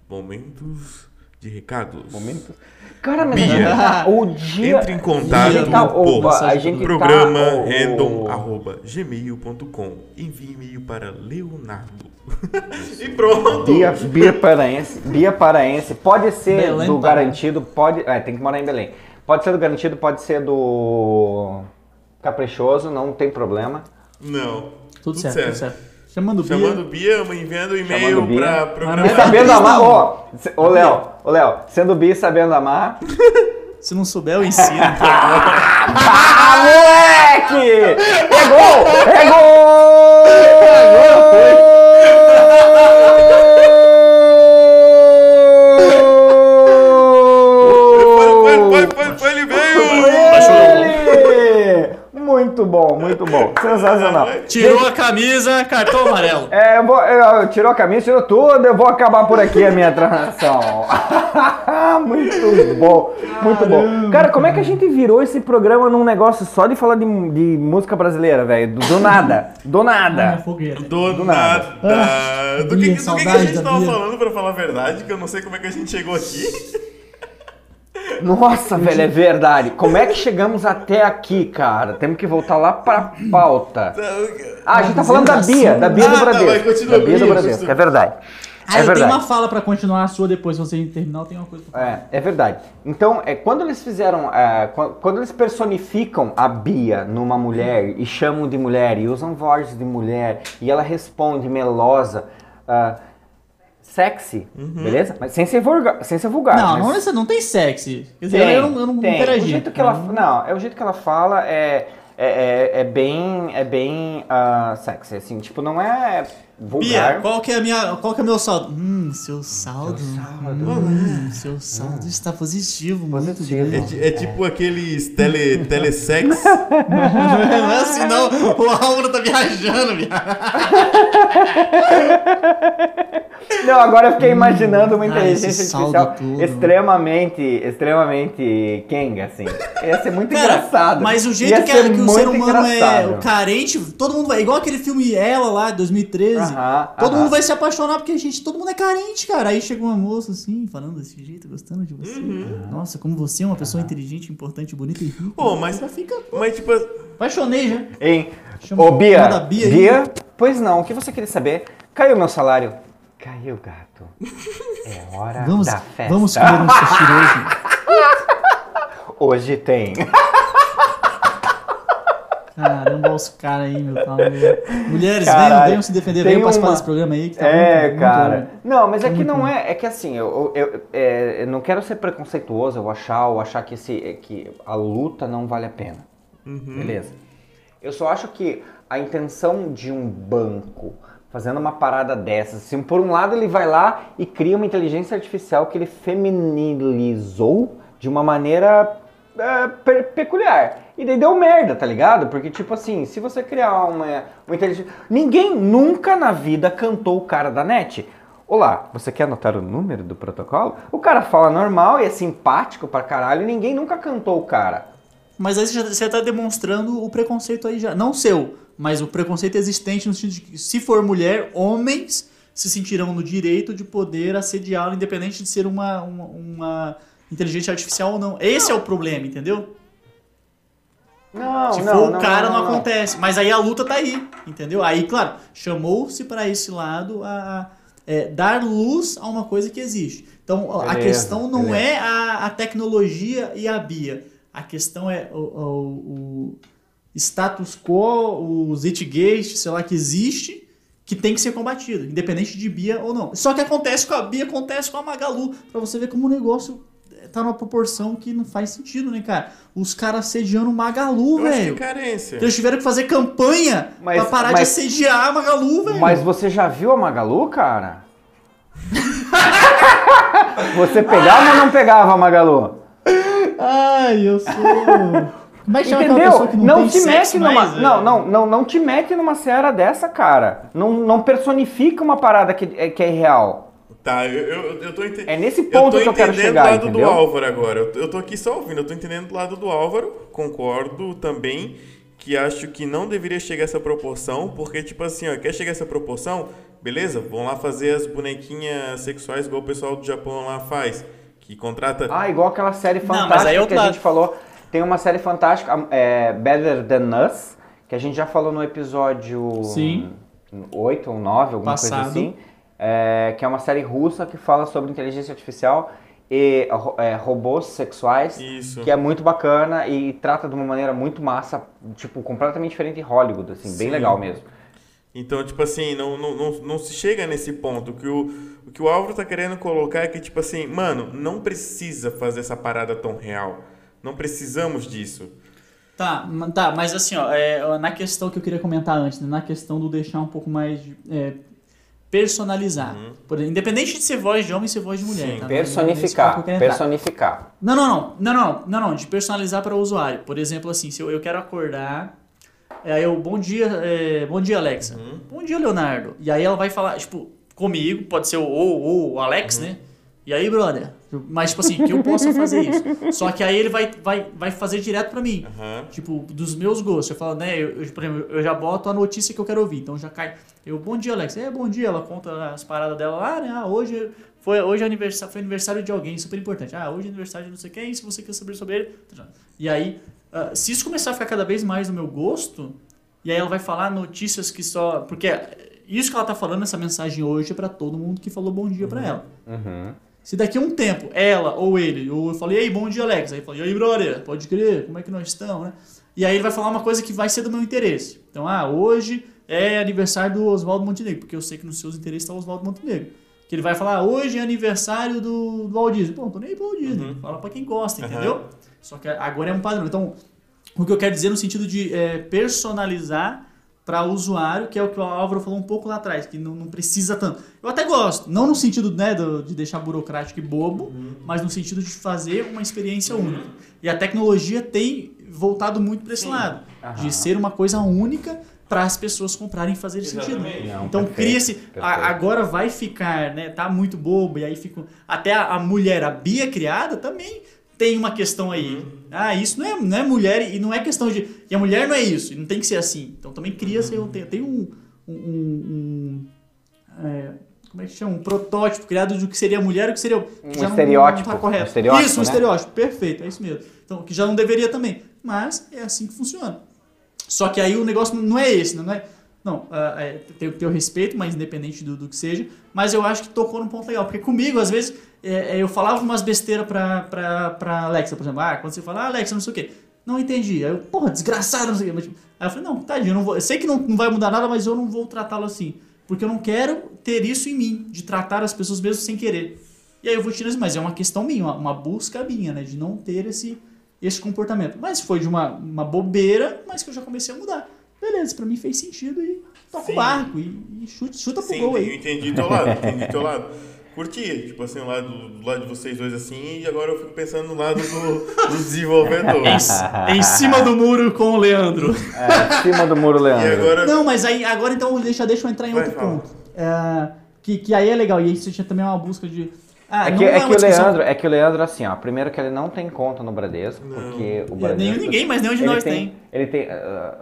Momentos de recados. Momento. Cara, mas Bia, tá o dia... Entre em contato gente tá, a gente programa tá, o-. Envie e-mail para Leonardo. *laughs* e pronto. Bia, Bia Paraense, Bia Paraense, pode ser Belém do garantido, pode, é, tem que morar em Belém. Pode ser do garantido, pode ser do caprichoso, não tem problema. Não. Tudo, certo, tudo certo. Chamando Bia. Chamando Bia, enviando e-mail Mas programa. Sabendo amar, ó, ô Léo, ô Léo, sendo Bia e sabendo amar. *laughs* Se não souber, eu ensino. *laughs* Ah, moleque! Pegou! Pegou! *laughs* Foi, foi, foi, foi, ele veio! Ele! Muito bom, muito bom. Sensacional. Tirou a camisa, cartão amarelo. É, eu vou, eu, tirou a camisa, tirou tudo, eu vou acabar por aqui a minha transação. *laughs* muito bom, muito bom. Cara, como é que a gente virou esse programa num negócio só de falar de, de música brasileira, velho? Do, do nada, do nada. fogueira. Do, Do nada. Ah, do que, do que, que a gente tava falando, pra falar a verdade, que eu não sei como é que a gente chegou aqui. Nossa, velho, é verdade. Como é que chegamos até aqui, cara? Temos que voltar lá pra pauta. Ah, a gente tá falando da Bia, da Bia Ah, do tá, Bradesco. da Bia do Bradesco, é verdade. Ah, é verdade. tenho uma fala pra continuar a sua depois, se você terminar, eu tenho uma coisa pra falar. É, é verdade. Então, é, quando eles fizeram. é, quan- quando, eles personificam a Bia numa mulher e chamam de mulher e usam vozes de mulher e ela responde melosa, ah, sexy, beleza? Mas sem ser vulgar. Sem ser vulgar Não, mas- não, não tem sexy. Quer dizer, Tem, eu não, eu não tem. interagi. O jeito que ela, não, é o jeito que ela fala é é, é, é bem é bem ah, sexy, assim, tipo não é vulgar. Bia, qual que é a minha, qual que é o meu saldo? Hum, seu saldo. Hum, seu saldo está positivo, muito Positivo. bem. É, é tipo aqueles tele, telesex. *laughs* Não é assim não, o Álvaro tá viajando, viado. *laughs* *laughs* Não, agora eu fiquei imaginando uma Ah, inteligência saldo artificial todo. extremamente, extremamente Kenga, assim. Ia ser muito Cara, engraçado. mas o Ia jeito que, a- que o ser humano é engraçado. o carente, todo mundo vai. Igual aquele filme Ela lá, 2013. Aham, todo aham. mundo vai se apaixonar porque, gente, todo mundo é carente, cara. Aí chega uma moça assim, falando desse jeito, gostando de você. Uhum. Nossa, como você é uma pessoa inteligente, importante, bonita e rica. Pô, mas, Já fica. mas tipo, Apaixonei já. Hein? Chama- Ô, Bia, Bia aí. Bia, pois não, o que você queria saber? Caiu meu salário. Caiu, gato. É hora Vamos, da festa. vamos comer um sushi hoje. *laughs* Hoje tem. Caramba, olha os caras aí, meu. Tá louco. Mulheres, Caralho, venham, venham se defender, venham participar uma- desse programa aí. Que tá É, muito, cara. Muito... Não, mas é que muito não bom. é. É que assim, eu, eu, eu, é, eu não quero ser preconceituoso, eu achar, ou achar que, esse, é que a luta não vale a pena. Beleza. Eu só acho que a intenção de um banco fazendo uma parada dessas, assim, por um lado ele vai lá e cria uma inteligência artificial que ele feminilizou de uma maneira é, pe- peculiar. E daí deu merda, tá ligado? Porque, tipo assim, se você criar uma, uma inteligência. Ninguém nunca na vida cantou o cara da net. Olá, você quer anotar o número do protocolo? O cara fala normal e é simpático pra caralho ninguém nunca cantou o cara. Mas aí você tá demonstrando o preconceito aí já. Não seu, mas o preconceito existente no sentido de que, se for mulher, homens se sentirão no direito de poder assediá-lo, independente de ser uma, uma, uma inteligência artificial ou não. Esse é o problema, entendeu? Não, Se não, for não, o cara, não, não, não, não. acontece. Mas aí a luta tá aí, entendeu? Aí, claro, chamou-se para esse lado a, a, é, dar luz a uma coisa que existe. Então, a Beleza, questão não beleza. é a, a tecnologia e a Bia. A questão é o, o- o status quo, o zeitgeist, sei lá, que existe, que tem que ser combatido, independente de Bia ou não. Só que acontece com a Bia, acontece com a Magalu, pra você ver como o negócio tá numa proporção que não faz sentido, né, cara? Os caras assediando o Magalu, Eu acho que é velho. carência. Eles tiveram que fazer campanha Mas- pra parar de mas- assediar a Magalu, velho. Mas você já viu a Magalu, cara? *laughs* você pegava ou não pegava a Magalu? Ai, eu sou. É que chama Entendeu? não, Não, tem te sexo mete numa. mais, não, não, não, não te mete numa seara dessa, cara. Não, não personifica uma parada que é, que é real. Tá, eu, eu, eu tô entendendo. É nesse ponto que eu quero chegar, o lado do entendeu? Álvaro agora. Eu, eu tô aqui só ouvindo, eu tô entendendo do lado do Álvaro. Concordo também que acho que não deveria chegar a essa proporção, porque, tipo assim, ó, quer chegar a essa proporção? Beleza, vão lá fazer as bonequinhas sexuais igual o pessoal do Japão lá faz. Que contrata. Ah, igual aquela série mas fantástica aí é que a gente falou. Tem uma série fantástica, é, Better Than Us, que a gente já falou no episódio Sim. 8 ou 9, alguma Passado. coisa assim. é, que é uma série russa que fala sobre inteligência artificial e é, robôs sexuais. Isso. Que é muito bacana e trata de uma maneira muito massa, tipo, completamente diferente de Hollywood, assim, bem Sim. legal mesmo. Então, tipo assim, não, não, não, não se chega nesse ponto. O que o, o que o Álvaro tá querendo colocar é que, tipo assim, mano, não precisa fazer essa parada tão real. Não precisamos disso. Tá, tá, mas assim, ó, é, na questão que eu queria comentar antes, né, na questão do deixar um pouco mais é, personalizar. Por exemplo, independente de ser voz de homem e ser voz de mulher. Sim. tá? Não Personificar, entrar. personificar. Não, não, não, não, não, não, não, de personalizar para o usuário. Por exemplo, assim, se eu, eu quero acordar, é, aí eu, bom dia, é, bom dia, Alexa. Bom dia, Leonardo. E aí ela vai falar, tipo, comigo, pode ser o ou, ou o Alex, né? E aí, brother? Mas, tipo assim, que eu possa fazer isso. Só que aí ele vai, vai, vai fazer direto pra mim. Aham. Tipo, dos meus gostos. Eu falo, né? Eu, eu, por exemplo, eu já boto a notícia que eu quero ouvir. Então já cai. Eu, bom dia, Alex. É, bom dia. Ela conta as paradas dela lá, né? Ah, hoje foi, hoje é aniversário, foi aniversário de alguém, super importante. Ah, hoje é aniversário de não sei quem, se você quer saber sobre ele. E aí, ah, se isso começar a ficar cada vez mais no meu gosto, e aí ela vai falar notícias que só. Porque isso que ela tá falando, essa mensagem hoje, é pra todo mundo que falou bom dia pra ela. Uhum. Se daqui a um tempo, ela ou ele, ou eu falei, ei, bom dia, Alex. Aí eu falei, e aí, brother, pode crer, como é que nós estamos, né? E aí ele vai falar uma coisa que vai ser do meu interesse. Então, ah, hoje é aniversário do Oswaldo Montenegro, porque eu sei que nos seus interesses está o Oswaldo Montenegro. Que ele vai falar, ah, hoje é aniversário do, do Walt Disney. Pô, não tô nem aí pro Walt Disney. Fala pra quem gosta, Aham. entendeu? Só que agora é um padrão. Então, o que eu quero dizer no sentido de é, personalizar para o usuário, que é o que o Álvaro falou um pouco lá atrás, que não, não precisa tanto. Eu até gosto, não no sentido né, do- de deixar burocrático e bobo, mas no sentido de fazer uma experiência única. E a tecnologia tem voltado muito para esse lado, Aham. de ser uma coisa única para as pessoas comprarem e fazerem sentido. Não, Então cria-se. Agora vai ficar, né? Tá muito bobo, e aí fica. Até a, a mulher, a Bia criada, também tem uma questão aí. Ah, isso não é, não é mulher, e não é questão de. E a mulher não é isso, e não tem que ser assim. Então também cria-se. Tem, tem um. um, um- um, é, como é que chama? Um protótipo criado do que seria mulher e o que seria. que Um já não- estereótipo, Não tá correto. um estereótipo, isso, um né? estereótipo. Perfeito, é isso mesmo. Então, que já não deveria também. Mas é assim que funciona. Só que aí o negócio não é esse, não é? Não, ah, é, ter o respeito, mas independente do, do que seja. Mas eu acho que tocou num ponto legal. Porque comigo, às vezes, é, é, eu falava umas besteiras pra, pra, pra Alexa, por exemplo. Ah, quando você fala, ah, Alexa, não sei o quê. Não entendi. Aí eu, porra, desgraçado, não sei o quê. Mas, tipo, aí eu falei, não, tadinho, eu, não vou, eu sei que não, não vai mudar nada, mas eu não vou tratá-lo assim. Porque eu não quero ter isso em mim, de tratar as pessoas mesmo sem querer. E aí eu vou tirar isso, mas é uma questão minha, uma, uma busca minha, né? De não ter esse, esse comportamento. Mas foi de uma, uma bobeira, mas que eu já comecei a mudar. Beleza, pra mim fez sentido e toca Sim. o barco e, e chuta, chuta pro Sim, gol eu aí. entendi teu lado, entendi teu lado. *laughs* Curti, tipo assim, o lado, do lado de vocês dois assim, e agora eu fico pensando no lado do, do desenvolvedor. Em, em cima do muro com o Leandro. É, cima do muro, Leandro. agora. Não, mas aí agora então deixa, deixa eu entrar em Vai, outro fala. ponto. É, que, que aí é legal. E aí você tinha também uma busca de. Ah, É não que, é uma que o Leandro, é que o Leandro, assim, ó, primeiro que ele não tem conta no Bradesco, porque o É, Bradesco... nenhum, ninguém, mas nenhum de nós tem. tem. Ele tem... ah,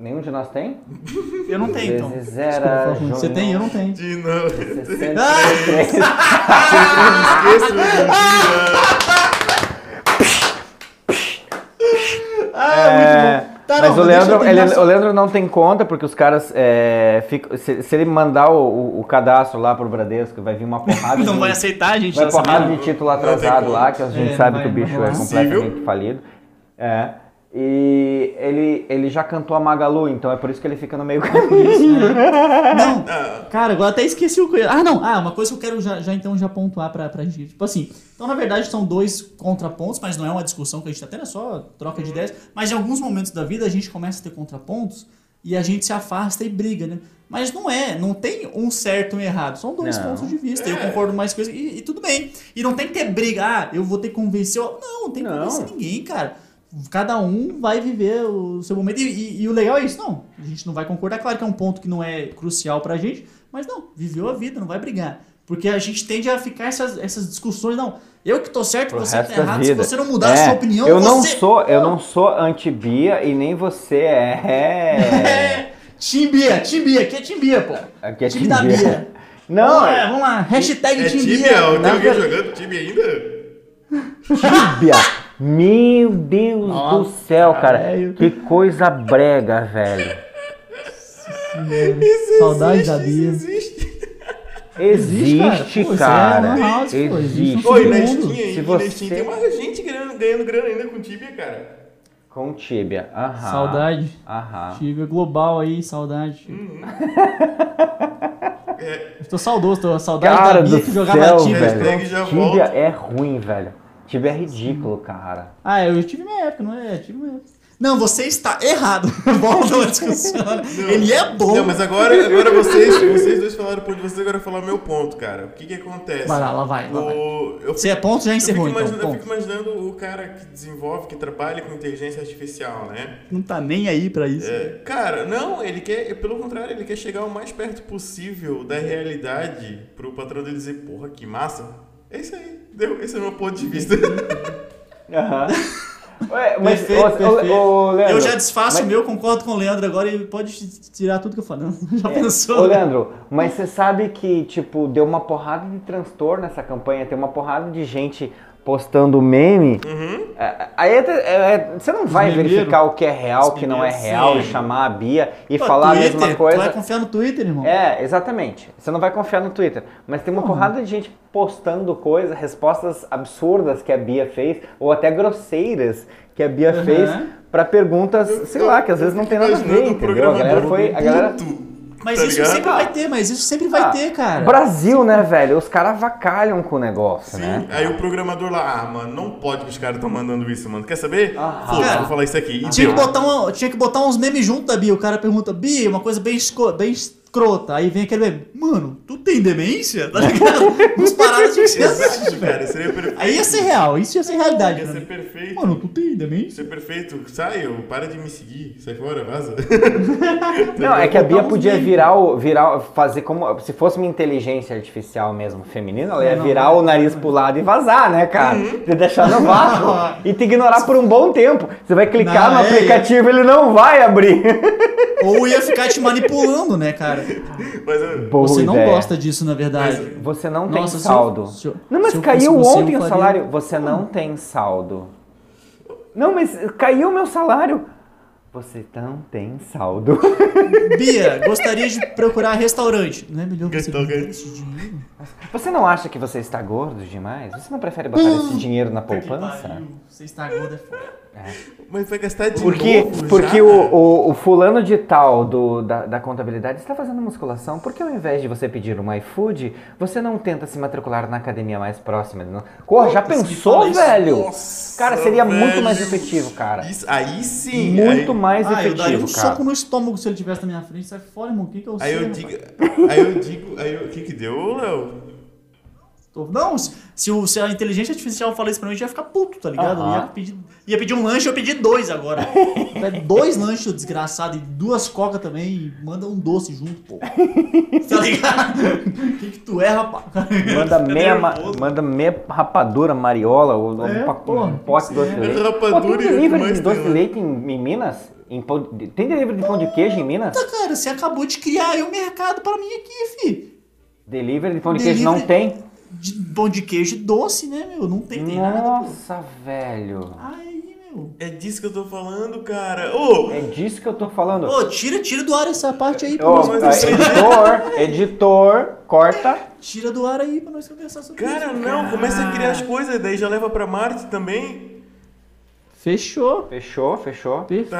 nenhum de nós tem? Eu não tenho, então. Vezes Desculpa. Você tem, eu não tenho. De novo. 63. Esqueço de um dia. Ah, o não deixa Leandro, eu ele- o Leandro não tem conta, porque os caras é, ficam- se, se ele mandar o, o- o cadastro lá pro Bradesco, vai vir uma porrada Não de, vai aceitar, gente. vai porrada de título atrasado lá, que a gente É, sabe que o bicho é completamente falido. É. E ele, ele já cantou a Magalu, então é por isso que ele fica no meio *laughs* caminho. Não, cara, agora até esqueci o que. Ah, não. Ah, uma coisa que eu quero já, já então já pontuar pra, pra gente. Tipo assim, então na verdade são dois contrapontos, mas não é uma discussão que a gente tá tendo, é só troca de ideias. Mas em alguns momentos da vida a gente começa a ter contrapontos e a gente se afasta e briga, né? Mas não é, não tem um certo e um errado, são dois Não. pontos de vista. Eu concordo mais com isso e, e tudo bem. E não tem que ter briga, ah, eu vou ter que convencer. Não, não tem que Não. convencer ninguém, cara. Cada um vai viver o seu momento. E, e- e o legal é isso, não. A gente não vai concordar. Claro que é um ponto que não é crucial pra gente, mas não, viveu a vida, não vai brigar. Porque a gente tende a ficar essas, essas discussões, não. Eu que tô certo, Pro você tá errado. Se você não mudar a É, sua opinião, eu não você... sou, eu não sou anti-Bia e nem você é. *laughs* Timbia, Timbia, aqui é Timbia, pô. Aqui é Time da Timbia. Bia. *laughs* Não, vamos lá, vamos lá. Hashtag É Timbia. Tibia? Tem Na alguém jogando Tibia ainda? Tíbia. Meu Deus Nossa, do céu, cara. velho. Que coisa brega, velho. Saudade da Bia. Existe. Existe, cara. Pô, isso é house, pô, existe Existe. Oi, na. Steam, Se você- na Steam tem uma gente ganhando, ganhando grana ainda com Tibia, cara. Com tíbia. Aham. Saudade. Aham. Tibia global aí, saudade. *laughs* Uhum. Tô saudoso, tô saudade Cara da Bia do que jogava céu, Tibia. velho. Tíbia volta. é ruim, velho. Tíbia é ridículo, cara. Ah, eu tive minha época, não é? Tive minha época. Não, você está errado. *laughs* Volta uma discussão. Ele é bom. Não, mas agora, agora vocês, vocês dois falaram o ponto de vocês, agora eu vou falar meu ponto, cara. O que que acontece? Vai lá, lá vai, lá. O, eu Se é ponto, já eu encerrou, fico, então. eu Ponto. fico imaginando o cara que desenvolve, que trabalha com inteligência artificial, né? Não tá nem aí pra isso. É, cara, não, ele quer, pelo contrário, ele quer chegar o mais perto possível da realidade pro patrão dele dizer, porra, que massa. É isso aí, esse é o meu ponto de vista. *laughs* Aham. Ué, mas, Perfeito, ô, perfeito. ô, Leandro, eu já desfaço mas- o meu, concordo com o Leandro agora e pode tirar tudo que eu falo. *laughs* Já pensou? Ô, Leandro, mas você sabe que, tipo, deu uma porrada de transtorno nessa campanha, tem uma porrada de gente postando meme. É, Aí é- é- é- você não vai verificar o que é real, o que não é real, e sim. chamar a Bia e Pô, falar Twitter, a mesma coisa. vai confiar no Twitter, irmão? É, exatamente. Você não vai confiar no Twitter. Mas tem uma porrada de gente postando coisas, respostas absurdas que a Bia fez, ou até grosseiras que a Bia Uhum. fez pra perguntas, sei lá, que às vezes não tem nada a ver, entendeu? A galera foi. A galera. Mas tá isso ligado? sempre vai ter, mas isso sempre vai Ah, ter, cara. Brasil, né, velho? Os caras avacalham com o negócio, Sim, né? aí o programador lá, ah, mano, não pode que os caras estão mandando isso, mano. Quer saber? Aham. Foda-se, Cara, vou falar isso aqui. E Tinha que, botar um, tinha que botar uns memes junto da Bia. O cara pergunta, Bia, uma coisa bem, bem escrota. Aí vem aquele meme, mano, tu tem demência? Tá *laughs* ligado? Uns paradas assim, Exato, cara, seria perfeito. Aí ia ser real, isso ia ser realidade. Ia ser mim. perfeito. Mano, tu tem demência? Isso é perfeito. Sai, eu, para de me seguir. Sai fora, vaza. *laughs* Não, é que a Bia podia virar o. Virar, fazer como. Se fosse uma inteligência artificial mesmo feminina, ela ia É, não, virar não. o nariz pro lado e vazar, né, cara? Uhum. E deixar no vácuo. *laughs* e te ignorar por um bom tempo. Você vai clicar Não, no é, aplicativo ele não vai abrir. Ou ia ficar te manipulando, né, cara? *laughs* Mas eu, Boa Você não ideia. gosta disso, na verdade. Você não tem Nossa, se eu- saldo. se eu- não, mas caiu ontem o salário. Você não tem saldo. Não, mas caiu o meu salário. Você não tem saldo. *laughs* Bia, gostaria de procurar restaurante. Não é melhor você Restaurante. guardar esse dinheiro? Você não acha que você está gordo demais? Você não prefere botar esse dinheiro na poupança? Pariu, Você está gordo, é foda. Mas vai gastar de Porque, novo porque já, o, o, o fulano de tal do, da, da contabilidade está fazendo musculação, por que ao invés de você pedir um iFood, você não tenta se matricular na academia mais próxima? Não? Porra, já pensou, velho? Nossa, Cara, seria muito velho. mais efetivo, cara. Isso- aí sim. Muito aí, mais Ah, eu daria um efetivo, cara. soco no estômago se ele tivesse na minha frente. Sai fora, irmão. O que que eu Aí sei? eu digo. Aí eu digo. Aí eu, o que que deu, Léo? Não, se, o- se a inteligência artificial falar isso pra mim, eu já ia ficar puto, tá ligado? Eu Aham. Ia, pedir, ia pedir um lanche, eu pedi dois agora. *laughs* É dois lanches, desgraçado, e duas coca também, e manda um doce junto, pô. *laughs* Tá ligado? O que que tu é, rapaz? Manda meia, ma- manda meia rapadura mariola, ou É, um, pa- porra, um pote de doce de leite. Rapadura Pô, e o tem delivery de doce de leite em, em Minas? Em pão tem delivery de pão de queijo em Minas? Puta, cara, você acabou de criar aí um mercado pra mim aqui, fi. Delivery de pão de queijo não Delivery- tem? De pão de queijo doce, né, meu? Não tem, tem nada. Nossa, velho. Aí, meu. É disso que eu tô falando, cara. Ô, É disso que eu tô falando. Ô, tira, tira do ar essa parte aí nós mas editor, editor, corta. Tira do ar aí pra nós conversar sobre cara, isso. não, começa a criar as coisas, daí já leva pra Marte também. Fechou. Fechou, fechou. Perfeito.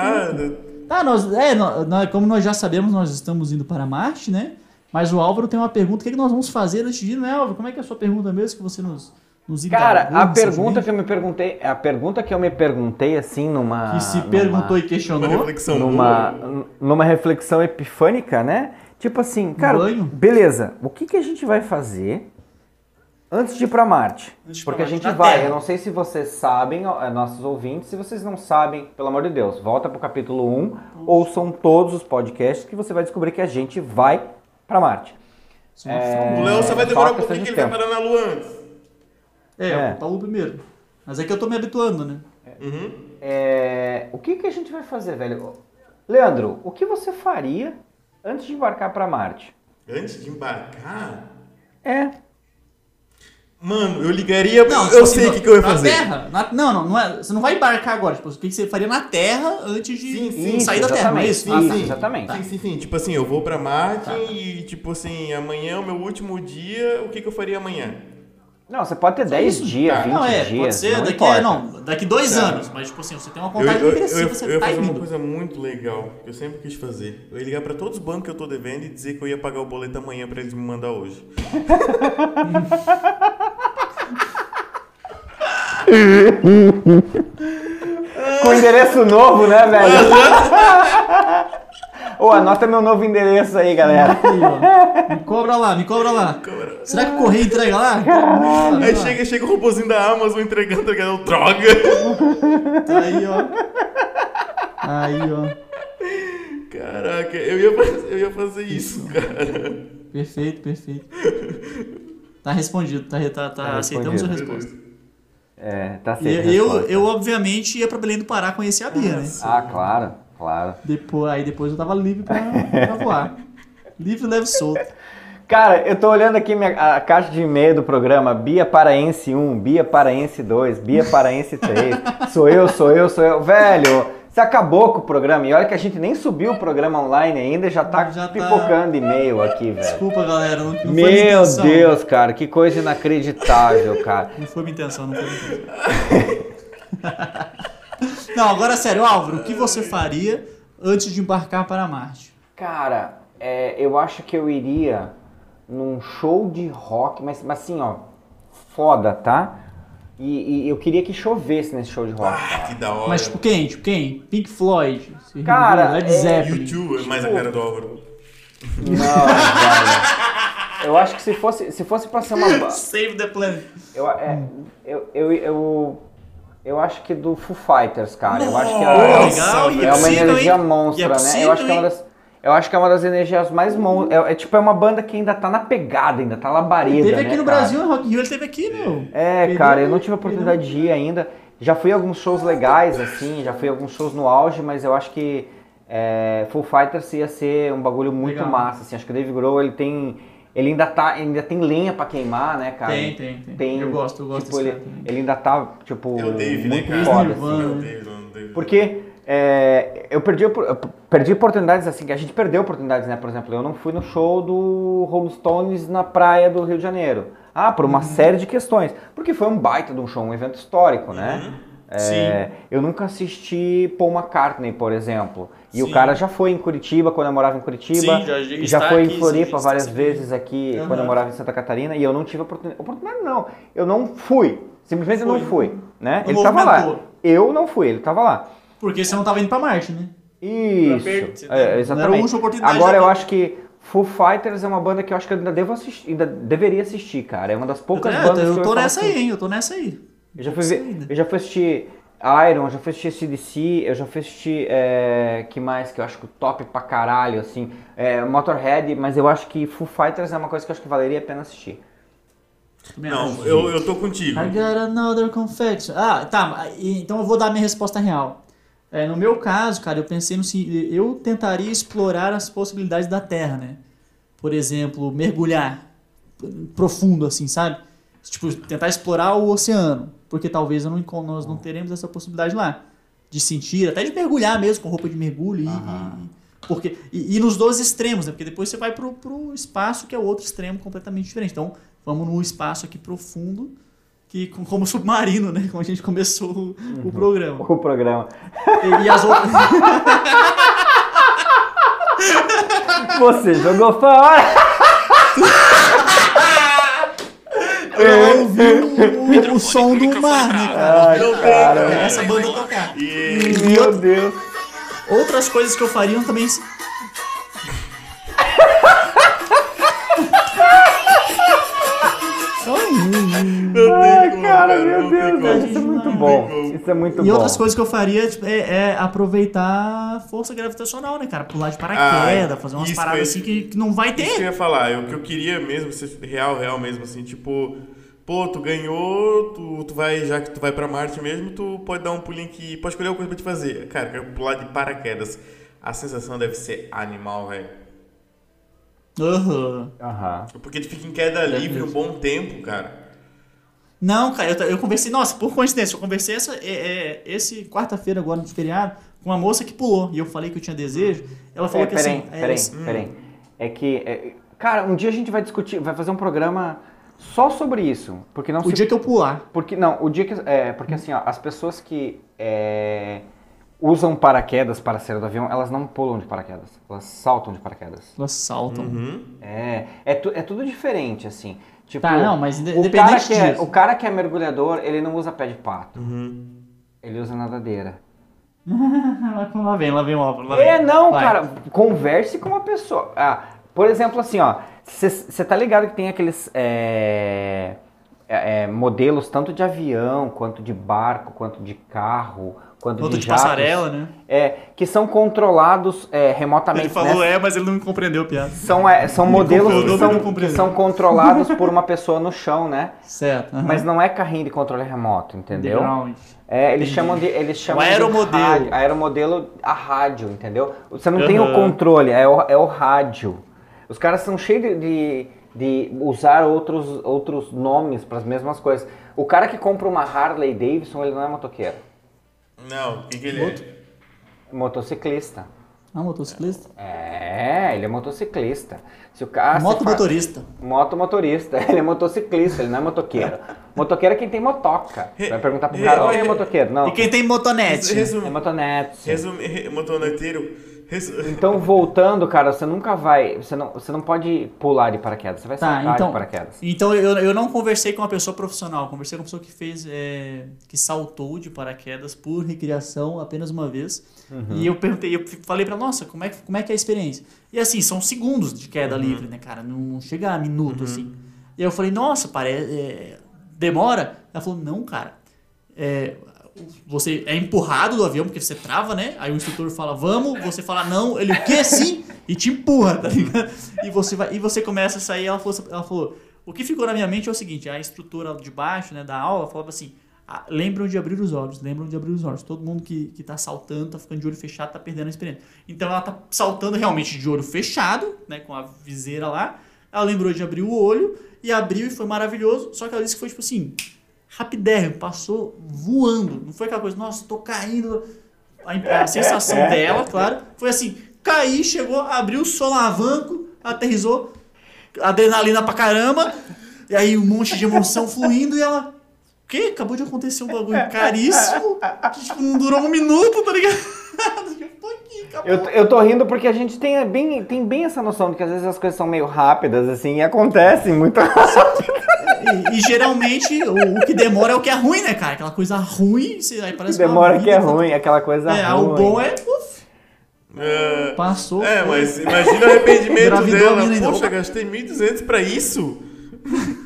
Tá? Tá, nós, é, nó- nó- como nós já sabemos, nós estamos indo para Marte, né? Mas o Álvaro tem uma pergunta. O que, é que nós vamos fazer antes de ir, né, Álvaro? Como é que é a sua pergunta mesmo que você nos, nos Cara, indagou a pergunta que eu me perguntei, a pergunta que eu me perguntei assim numa Que se numa- perguntou e Uma questionou. reflexão numa, numa reflexão epifânica, né? Tipo assim, cara, banho? beleza, o que, que a gente vai fazer antes de ir pra Marte? Antes Porque a Marte, gente na vai, Terra. eu não sei se vocês sabem, é, nossos ouvintes, se vocês não sabem, pelo amor de Deus, volta pro capítulo 1, ouçam todos os podcasts que você vai descobrir que a gente vai pra Marte. É É. O Léo só vai só demorar um pouquinho que ele vai tempo. parar na Lua antes. É, É. o Paulo primeiro. Mas é que eu tô me habituando, né? Uhum. É, o que, que a gente vai fazer, velho? Leandro, o que você faria antes de embarcar pra Marte? Antes de embarcar. É, Mano, eu ligaria. Não, eu tipo assim, sei o que, que eu ia na fazer. Terra? Na- não, não, não é, você não vai embarcar agora. Tipo, o que você faria na Terra antes de Sim, sim, sair da Terra, não é isso? exatamente. Ah, Isso, sim. exatamente. Sim, sim, sim. Tipo assim, eu vou pra Marte Tá. e, tipo assim, amanhã é o meu último dia, o que, que eu faria amanhã? Não, você pode ter 10 isso? dias, Tá. 20 Não, é, dias. pode ser não daqui, importa. é, não, daqui dois Tá. anos. Mas, tipo assim, você tem uma Eu, vontade eu, eu, agressiva, eu, você eu tá fazer uma indo. coisa muito legal, que eu sempre quis fazer. Eu ia ligar pra todos os bancos que eu tô devendo e dizer que eu ia pagar o boleto amanhã pra eles me mandar hoje. *laughs* Com endereço novo, né, velho? Ô, anota meu novo endereço aí, galera. Aí. Me cobra lá, me cobra lá. Será que o correio entrega lá? Aí chega, chega o robôzinho da Amazon entregando, tá ligado? Droga! Aí, ó. Aí, ó. Caraca, eu ia, fazer- eu ia fazer isso, cara. Perfeito, perfeito. Tá respondido, tá, tá, tá, Tá aceitamos a resposta. É, tá E certo. eu, eu, obviamente, ia pra Belém do Pará conhecer a Bia, né? Ah, claro, claro. Depois, aí depois eu tava livre pra, pra voar. *laughs* Livre, leve e solto. Cara, eu tô olhando aqui minha, a caixa de e-mail do programa Bia Paraense 1, Bia Paraense 2, Bia Paraense 3. *laughs* sou eu, sou eu, sou eu. Velho, você acabou com o programa. E olha que a gente nem subiu o programa online ainda e já tá Já tá. pipocando e-mail aqui, velho. Desculpa, galera. Não, não Meu intenção. Deus, cara, que coisa inacreditável, *laughs* cara. Não foi minha intenção, não foi minha intenção. *laughs* não, agora sério, Álvaro, o que você faria antes de embarcar para Marte? Cara, é, eu acho que eu iria num show de rock, mas, mas assim, ó, foda, tá? E, e eu queria que chovesse nesse show de rock. cara. Que da hora. Mas tipo quem? Tipo quem? Pink Floyd? Cara, Led é- Zeppelin. YouTube é mais a cara do Álvaro. Não, velho. Eu acho que se fosse, se fosse pra ser uma. *laughs* Save the Planet. Eu, é, eu, eu, eu, eu acho que do Foo Fighters, cara. Eu acho que é, legal, e é uma energia hein? monstra, é né? Eu acho que é uma hein? das. Eu acho que é uma das energias mais mon... é, é tipo é uma banda que ainda tá na pegada, ainda tá labareda, Teve aqui né, no cara? Brasil, Rock Rio, ele teve aqui, meu. É, Perdeu, cara, eu não né? tive a oportunidade de ir ainda. Já fui a alguns shows legais, assim, já fui a alguns shows no auge, mas eu acho que é, Full Fighters ia ser um bagulho muito Legal. massa, assim. Acho que o Dave Grohl, ele tem... Ele ainda tá, ainda tem lenha pra queimar, né, cara? Tem, tem, tem. Eu gosto, eu gosto tipo, desse ele, cara ele ainda tá, tipo, É o Dave, né, cara? foda, assim. É o Dave, não, o Dave. Porque é, eu perdi, eu perdi oportunidades assim, que a gente perdeu oportunidades, né? Por exemplo, eu não fui no show do Rolling Stones na praia do Rio de Janeiro. Ah, por uma Uhum. série de questões. Porque foi um baita de um show, um evento histórico, né? Uhum. É, eu nunca assisti Paul McCartney, por exemplo. E o Sim. cara já foi em Curitiba, quando eu morava em Curitiba. Sim, já- já foi aqui, em Floripa sim, várias aqui. vezes aqui, Aham. quando eu morava em Santa Catarina. E eu não tive oportunidade. Oportunidade não. Eu não fui. Simplesmente eu não fui. Né? Ele tava lá. Eu não fui, ele tava lá. Porque você não tava indo pra Marte, né? Isso. É, era exatamente. Agora eu acho que Foo Fighters é uma banda que eu acho que eu ainda devo assistir, ainda deveria assistir, cara. É uma das poucas É, bandas eu que tô eu falo nessa assim, aí, hein? Eu tô nessa aí. Eu já fui ver, ainda. eu já fui assistir Iron, eu já fui assistir CDC, eu já fui assistir é, que mais que eu acho que o top pra caralho assim, é, Motorhead, mas eu acho que Foo Fighters é uma coisa que eu acho que valeria a pena assistir. Não, eu, eu tô contigo. I got another confection. Ah, tá. Então eu vou dar minha resposta real. É, no meu caso, cara, eu pensei no seguinte: eu tentaria explorar as possibilidades da Terra, né? Por exemplo, mergulhar profundo, assim, sabe? Tipo, tentar explorar o oceano. Porque talvez não nós não teremos essa possibilidade lá. de sentir, até de mergulhar mesmo com roupa de mergulho. E, e- porque, e, e nos dois extremos, né? Porque depois você vai pro, pro espaço que é outro extremo completamente diferente. Então, vamos no espaço aqui profundo, que com- como submarino, né? Como a gente começou o, o programa. O programa. E, e as outras. *laughs* Você jogou fora! Eu ouvi o, o, *laughs* o som do mar, né, cara? Tem, cara. cara. Essa banda tocar. E Meu Deus. outras coisas que eu faria também. Cara, meu não Deus, velho, isso é muito bom. Isso é muito E bom. outras coisas que eu faria tipo, é, é aproveitar a força gravitacional, né, cara? Pular de paraquedas, Ah, fazer umas paradas mesmo. assim que, que não vai Isso que eu ter. ia falar, eu- o que eu queria mesmo, ser real, real mesmo, assim, tipo, pô, tu ganhou, tu, tu vai, já que tu vai pra Marte mesmo, tu pode dar um pulinho aqui, pode escolher alguma coisa pra te fazer. Cara, eu quero pular de paraquedas. A sensação deve ser animal, velho. Aham. Aham. Porque tu fica em queda livre um bom tempo, cara. Não, cara, eu, eu conversei, nossa, por coincidência, eu conversei essa, é, é, esse quarta-feira agora no feriado com uma moça que pulou. E eu falei que eu tinha desejo. Ela falou É, que peraí, assim. é, peraí, s- peraí. É que, é, cara, um dia a gente vai discutir, vai fazer um programa só sobre isso, porque não o se dia que eu pular. Porque não, o dia que é porque assim, ó, as pessoas que é, usam paraquedas para sair do avião, elas não pulam de paraquedas, elas saltam de paraquedas. Elas saltam. É, é, tu- é tudo diferente assim. Tipo, Tá, não, mas o cara independente que é, disso. o cara que é mergulhador, ele não usa pé de pato. Ele usa nadadeira. *laughs* lá, vem, lá vem o. Lá É, vem. não, Vai. cara, converse com uma pessoa. Ah, por exemplo, assim, ó, você tá ligado que tem aqueles é, é, é, modelos tanto de avião, quanto de barco, quanto de carro, quanto Outro de de jatos, passarela, né? É, que são controlados é, remotamente. Ele falou né? é, mas ele não compreendeu a piada. São, é, são modelos que são, que são controlados por uma pessoa no chão, né? Certo. aham. Mas não é carrinho de controle remoto, entendeu? É, eles chamam de. Eles chamam de aeromodelo. rádio- aeromodelo a rádio, entendeu? Você não tem o controle, é o, é o rádio. Os caras são cheios de, de, de usar outros, outros nomes para as mesmas coisas. O cara que compra uma Harley Davidson, ele não é motoqueiro. Não, o que, que ele é? É motociclista. Ah, motociclista? É, ele é motociclista. Se o cara, Moto motorista. Moto motorista, *laughs* ele é motociclista, ele não é motoqueiro. Motoqueiro é quem tem motoca. Vai perguntar pro cara, quem é motoqueiro? Não, E quem tem motonete? Resumo, é motonete. resumo, re- motoneteiro. Então, voltando, cara, você nunca vai. Você não, você não pode pular de paraquedas, você vai Tá, saltar então, de paraquedas. então eu, eu não conversei com uma pessoa profissional, conversei com uma pessoa que fez, é, que saltou de paraquedas por recreação apenas uma vez. E eu perguntei, eu falei pra ela, nossa, como é, que- como é que é a experiência? E assim, são segundos de queda livre, né, cara? Não chega a minuto, assim. E eu falei, nossa, parece. é, demora? Ela falou, não, cara. É, você é empurrado do avião porque você trava, né? Aí o instrutor fala, vamos, você fala não, ele o quê? Sim? E te empurra, tá ligado? E você, vai, e você começa a sair, ela falou, ela falou, o que ficou na minha mente é o seguinte, a instrutora de baixo, né, da aula, falava assim, "Ah, lembram de abrir os olhos, lembram de abrir os olhos. Todo mundo que, que tá saltando, tá ficando de olho fechado, tá perdendo a experiência. Então ela tá saltando realmente de olho fechado, né, com a viseira lá. Ela lembrou de abrir o olho e abriu e foi maravilhoso. Só que ela disse que foi tipo assim, rapidérrimo, passou voando. Não foi aquela coisa, nossa, tô caindo. A, a sensação dela, claro, foi assim, caí, chegou, abriu o solavanco, aterrizou, adrenalina pra caramba, e aí um monte de emoção fluindo e ela. O quê? Acabou de acontecer um bagulho caríssimo que tipo, não durou um minuto, tá ligado? *laughs* Eu. Eu, eu tô rindo porque a gente tem bem, tem bem essa noção de que às vezes as coisas são meio rápidas, assim, e acontecem muito rápido. *laughs* E, e geralmente o, o que demora é o que é ruim, né, cara? Aquela coisa ruim, você, aí parece Demora uma que é ruim, aquela coisa É, ruim. o bom é. Uf, É, passou. é, foi. mas imagina o arrependimento dela. Poxa, gastei 1.200 pra isso? *laughs*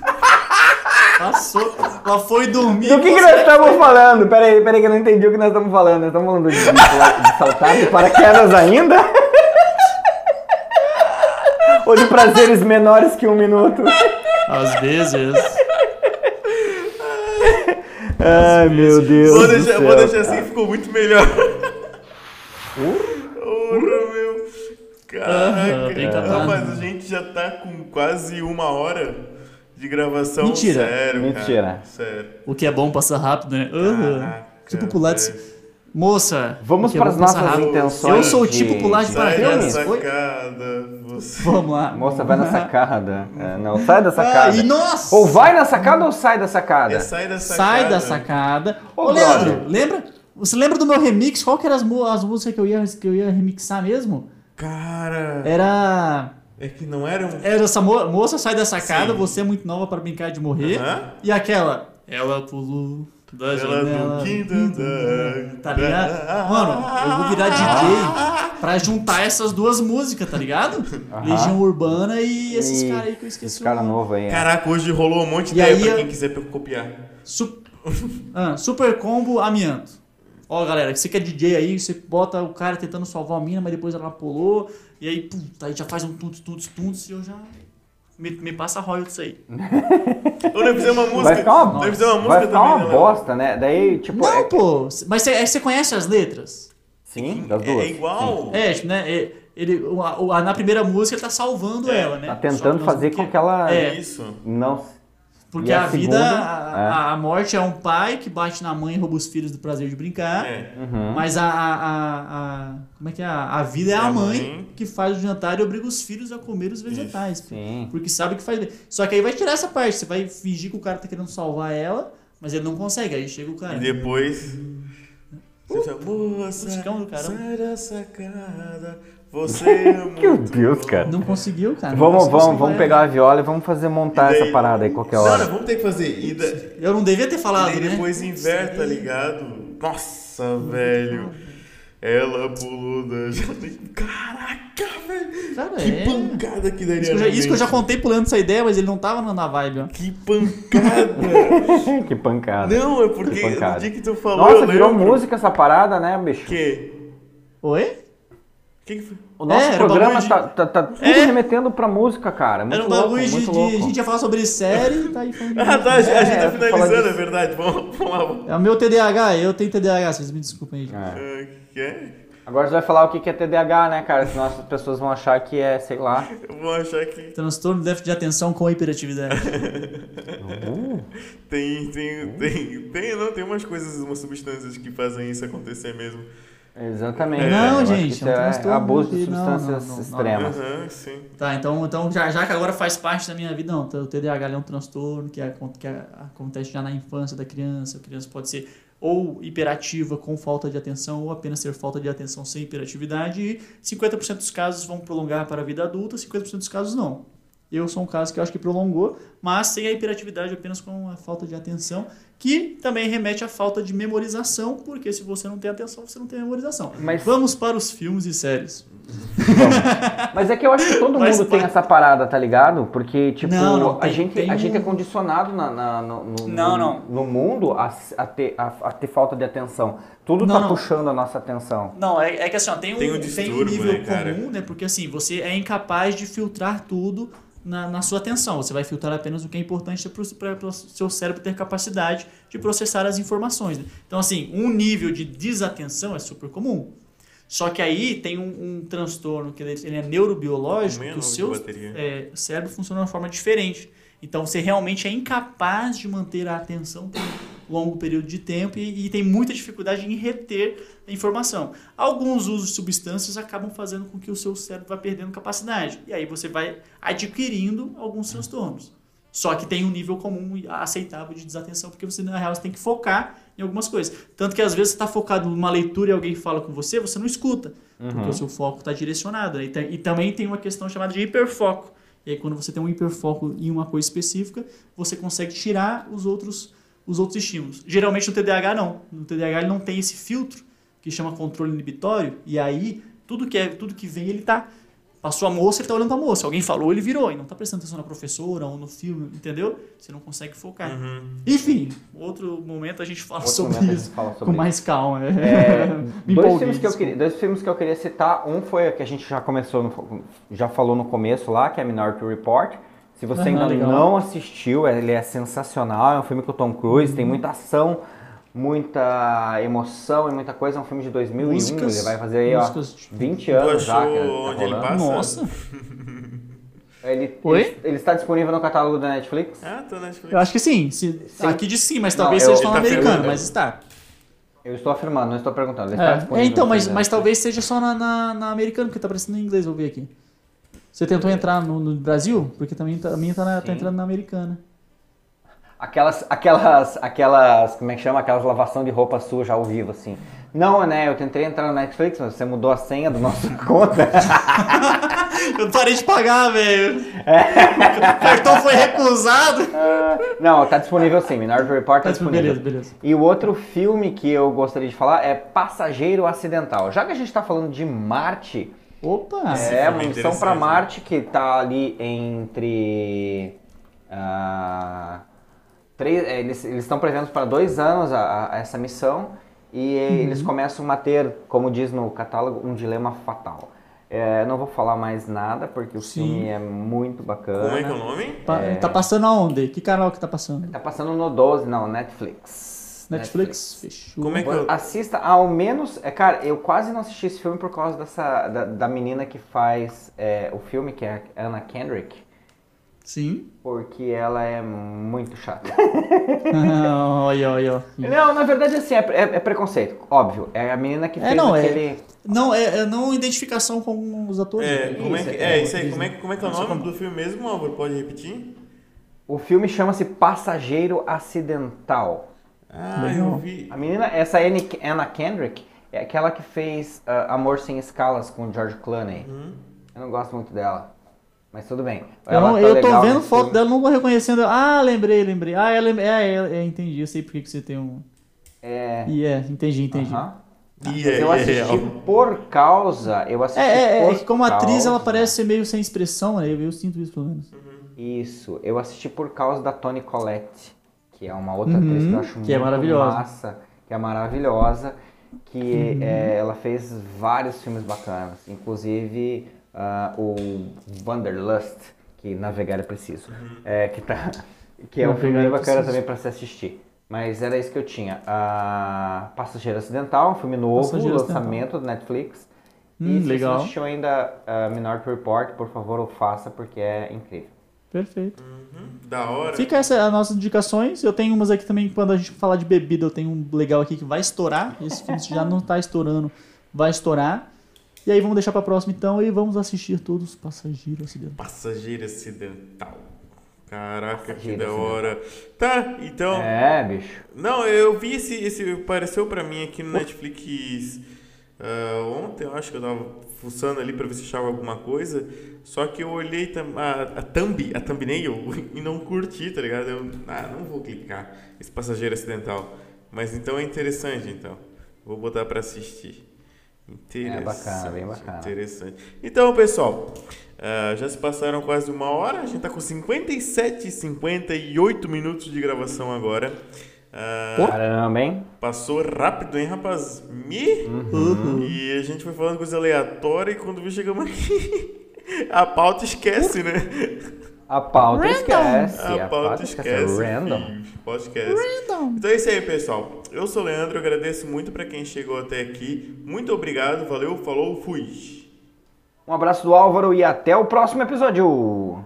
Passou. Ela foi dormir. Do que, que nós estamos falando? Peraí, peraí que eu não entendi o que nós estamos falando. Nós estamos falando de, de saltar de paraquedas ainda? *laughs* Ou de prazeres menores que um minuto? Às vezes. Ai, meu Deus Vou do deixar, céu, vou deixar assim, ficou muito melhor. Porra, meu. Caraca. bem catado. Rapaz, a gente já tá com quase uma hora de gravação. Mentira. Sério, Mentira. cara. Sério. O que é bom passa rápido, né? Aham. Caraca, Tipo pular de. velho. Moça. Vamos para eu as nossas rápido. intenções. Eu sou o tipo pular de. Você... Vamos lá. Moça, vai na sacada. É, não, sai da Ah, sacada. e nossa! Ou vai na sacada ou sai da sacada? É, sai da sacada. Sai da sacada. Ô, Ô, Leandro, lembra? Você lembra do meu remix? Qual que eram as, as músicas que eu, ia, que eu ia remixar mesmo? Cara, Era. é que não era um... Era essa mo- moça sai da sacada, Sim. você é muito nova para brincar de morrer. Aham. E aquela. Ela pulou da Ela janela. do quinto andar. Tá ligado? Mano, eu vou virar DJ pra juntar essas duas músicas, tá ligado? Legião Urbana e esses E caras aí que eu esqueci Esse o cara nome. novo aí. é. Caraca, hoje rolou um monte de E ideia aí pra eu- quem quiser copiar. Su- *laughs* Ah, super combo amianto. Ó, galera, você que é DJ aí, você bota o cara tentando salvar a mina, mas depois ela pulou, e aí, puta, aí já faz um tuntos, tuntos, tuntos, e eu já. Me, me passa royalties aí. Ou nós fizemos uma música. Vai ficar uma, Nós fizemos uma música vai ficar também, uma né, bosta, né? Daí, tipo. Não, é- pô, mas você, é- você conhece as letras? Sim, das É, duas. é igual. É, tipo, né? é- Ele, o- a- na primeira música ele tá salvando ela, né? Tá tentando fazer com que ela É. Isso. não. Porque a a, vida, segunda, a, é. a- morte é um pai que bate na mãe e rouba os filhos do prazer de brincar. É. Uhum. Mas a, a, a, a- Como é que é? A a vida é É a mãe, mãe. que faz o jantar e obriga os filhos a comer os vegetais. Sim. Porque sabe que faz bem. Só que aí vai tirar essa parte. Você vai fingir que o cara tá querendo salvar ela, mas ele não consegue. Aí chega o cara. E depois. Você fala, moça, caramba. sai da sacada. Você *laughs* é muito Deus, cara. Não conseguiu, cara. Vamos, vamos, vamos pegar a viola e vamos fazer montar E daí- essa parada aí qualquer hora. não, vamos ter que fazer. E, da... Eu não devia ter e falado, daí né? depois inverte, tá ligado? Nossa, velho. Ela pulou da janela. Caraca, velho. Cara, Que é. pancada que daria Isso que, eu já, isso que eu já contei pulando essa ideia, mas ele não tava na vibe, ó. Que pancada. *laughs* que pancada. não, é porque no dia que tu falou, Nossa, virou lembro música essa parada, né, bicho? Que? Oi? Que que foi? O nosso É, programa de- tá, tá, tá tudo É. remetendo pra música, cara. Muito Era um louco, bagulho de, muito de- louco. A gente ia falar sobre série, tá aí falando. *laughs* de Ah, tá, a gente, a gente É, tá falar finalizando, é verdade. Vamos, vamos lá. vamos- É o meu TDAH, eu tenho TDAH, vocês me desculpem aí. É. Que? Agora você vai falar o que que é TDAH, né, cara? Senão as pessoas vão achar que é, sei lá. Eu vou achar que Transtorno de déficit de atenção com hiperatividade. *laughs* tem, tem, tem, tem, não, tem umas coisas, umas substâncias que fazem isso acontecer mesmo. Exatamente. Não, Eu acho que gente, é um é transtorno abuso de que- não, não, substâncias não, não. extremas. Aham, sim. Tá, então, então já, já que agora faz parte da minha vida, não. O TDAH é um transtorno que, acon- que acontece já na infância da criança. A criança pode ser ou hiperativa com falta de atenção, ou apenas ter falta de atenção sem hiperatividade. E 50% dos casos vão prolongar para a vida adulta, 50% dos casos não. Eu sou um caso que eu acho que prolongou, mas sem a hiperatividade, apenas com a falta de atenção, que também remete à falta de memorização, porque se você não tem atenção, você não tem memorização. Mas- Vamos para os filmes e séries. Mas é que eu acho que todo *laughs* Mas mundo tem essa parada, tá ligado? Porque, tipo, Não, não, a, tem- gente, tem a gente é condicionado na, na- no, no- Não, no- não. no mundo a, a ter, a, a ter falta de atenção. Tudo Não, tá não. puxando a nossa atenção. Não, é, é que assim, ó, tem, um, Tem um tem um distúrbio, nível né, cara? comum, né? Porque assim, você é incapaz de filtrar tudo na, na sua atenção. Você vai filtrar apenas o que é importante para o seu cérebro ter capacidade de processar as informações. né? Então, assim, um nível de desatenção é super comum. Só que aí tem um, um transtorno que ele, é neurobiológico, que o seu é, cérebro funciona de uma forma diferente. Então você realmente é incapaz de manter a atenção por longo período de tempo e, e tem muita dificuldade em reter a informação. Alguns usos de substâncias acabam fazendo com que o seu cérebro vá perdendo capacidade. E aí você vai adquirindo alguns transtornos. Só que tem um nível comum e aceitável de desatenção, porque você, na real, você tem que focar em algumas coisas. Tanto que às vezes você está focado numa leitura e alguém fala com você, você não escuta. Porque o seu foco está direcionado. né? E, e também tem uma questão chamada de hiperfoco. E aí, quando você tem um hiperfoco em uma coisa específica, você consegue tirar os outros, os outros estímulos. Geralmente no TDAH não. No TDAH ele não tem esse filtro que chama controle inibitório. E aí, tudo que, é, tudo que vem, ele tá. Passou a moça, ele tá olhando pra moça. Alguém falou, ele virou. E não tá prestando atenção na professora ou no filme, entendeu? Você não consegue focar. Uhum. Enfim, outro momento a gente fala Outro sobre momento a isso. fala sobre com isso. mais calma. É, *laughs* Me dois, filmes que eu queria, dois filmes que eu queria citar. Um foi o que a gente já começou, no- já falou no começo lá, que é Minority Report. Se você Aham, ainda legal. não assistiu, ele é sensacional. É um filme com o Tom Cruise, Uhum. tem muita ação, muita emoção e muita coisa. É um filme de 2001. Músicas- ele vai fazer aí, ó, músicas- 20 Tu anos já. que tá onde ele rolando. passa? Nossa, *laughs* Ele, Oi? ele, ele está disponível no catálogo da Netflix. Ah, tá na Netflix. eu acho que sim. Se- Sim. Aqui diz sim, mas Não, talvez eu- seja ele falando tá americano, mas está. Eu estou afirmando, não estou perguntando. Ele está É, disponível é, então, mas, mas talvez seja só na, na, na americana, porque tá aparecendo em inglês, vou ver aqui. Você tentou entrar no, no Brasil? Porque também tá, a minha tá, na- tá entrando na americana. Aquelas, aquelas, aquelas, como é que chama? Aquelas lavação de roupa suja ao vivo, assim. Não, né? Eu tentei entrar no Netflix, mas você mudou a senha do nosso *laughs* conta. *laughs* Eu parei de pagar, velho. O cartão foi recusado. *laughs* Não, tá disponível sim. Minority Report tá Tá, disponível. beleza, beleza. E o outro filme que eu gostaria de falar é Passageiro Acidental. Já que a gente tá falando de Marte, Opa! é filme uma é missão para né? Marte que tá ali entre. ah, três, é, eles estão prevendo para dois anos a, a- essa missão e Uhum. eles começam a ter, como diz no catálogo, um dilema fatal. É, eu não vou falar mais nada porque o Sim. filme é muito bacana. Como é que é o nome? Pa- Tá passando aonde? Que canal que tá passando? Tá passando no 12, não, Netflix. Netflix? Fechou. Como é que eu... Assista ao menos. É, cara, eu quase não assisti esse filme por causa dessa. Da, da menina que faz é, o filme, que é a Anna Kendrick. Sim. Porque ela é muito chata. *laughs* olha, olha, não, na verdade, assim, é, é- é preconceito, óbvio. É a menina que É, fez não, é- aquele. Não, é, é não identificação com os atores. É, como é, Isso, que, é, é, isso aí, como é, que- como é que é o nome do filme mesmo, Álvaro? Pode repetir? O filme chama-se Passageiro Acidental. Ah, eu vi. A menina, essa Anna Kendrick, é aquela que fez ah, Amor Sem Escalas com o George Clooney. Eu não gosto muito dela. Mas tudo bem. Eu, Ela não- tá eu tô vendo foto filme. dela, não tô reconhecendo. Ah, lembrei, lembrei. Ah, ela, é, é, é, entendi. Eu sei por que que você tem um. É. E é, entendi, entendi. E Mas é, eu é assisti real. por causa. Eu assisti É, é, é, por é que como atriz ela causa- parece ser meio sem expressão, né? Eu, eu sinto isso pelo menos. Isso. Eu assisti por causa da Toni Collette, que é uma outra Uhum, atriz que eu acho que muito é maravilhosa. massa, que é maravilhosa, que Uhum. é, ela fez vários filmes bacanas, inclusive ah, o Wanderlust, que navegar é preciso, é, que, tá, *laughs* que é um filme é bacana preciso. também para se assistir. Mas era isso que eu tinha. Ah, Passageiro Acidental, um filme novo, lançamento do Netflix. Hum, e se legal. você não assistiu ainda ah, Minority Report, por favor, o faça, porque é incrível. Perfeito. Da hora. Fica essa as nossas indicações. Eu tenho umas aqui também, quando a gente falar de bebida, eu tenho um legal aqui que vai estourar. Esse filme já não tá estourando, vai estourar. E aí vamos deixar pra próxima então e vamos assistir todos os passageiros acidentais. Passageiro acidental. Caraca, que Passageiro da acidental. hora. Tá, então. É, bicho. Não, eu vi esse, esse. Apareceu pra mim aqui no Netflix ah, ontem, eu acho que eu tava fuçando ali pra ver se achava alguma coisa. Só que eu olhei a, a thumb, a thumbnail *laughs* e não curti, tá ligado? Eu, ah, não vou clicar esse passageiro acidental. Mas então é interessante, então. Vou botar pra assistir. Interessante. É bacana, bem bacana. Interessante. Então, pessoal, ah, já se passaram quase uma hora. A gente tá com 57, 58 minutos de gravação agora. Ah, Caramba, hein? Passou rápido, hein, rapaz? Me? Uhum. E a gente foi falando coisa aleatória e quando chegamos aqui, *laughs* a pauta esquece, né? A pauta esquece. A pauta esquece. Random. filho. Pauta esquece. Então é isso aí, pessoal. Eu sou o Leandro, agradeço muito pra quem chegou até aqui. Muito obrigado, valeu, falou, fui. Um abraço do Álvaro e até o próximo episódio.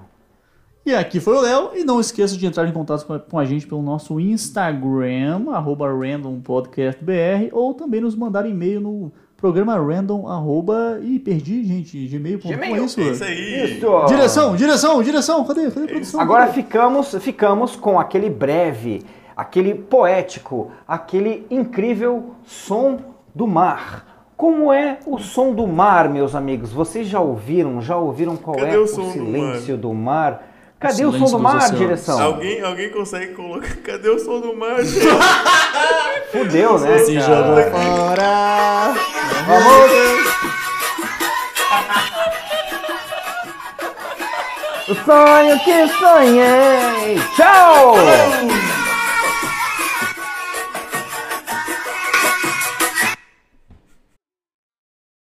E aqui foi o Léo. E não esqueça de entrar em contato com a, com a gente pelo nosso Instagram, arroba randompodcastbr, ou também nos mandar e-mail no programa random, arroba... Ih, perdi, gente, gmail.com, é Gmail, isso? É isso aí. Isso. Direção, direção, direção, cadê, cadê a produção? Agora Cadê? ficamos, ficamos com aquele breve, aquele poético, aquele incrível som do mar. Como é o som do mar, meus amigos? Vocês já ouviram? Já ouviram qual Cadê é o o, som do silêncio do mar? Cadê O o, som do mar, oceanos. direção? Alguém, alguém consegue colocar. Cadê o som do mar? *laughs* Fudeu, né? Se cara? jogou fora. Vamos! O sonho que sonhei! Tchau!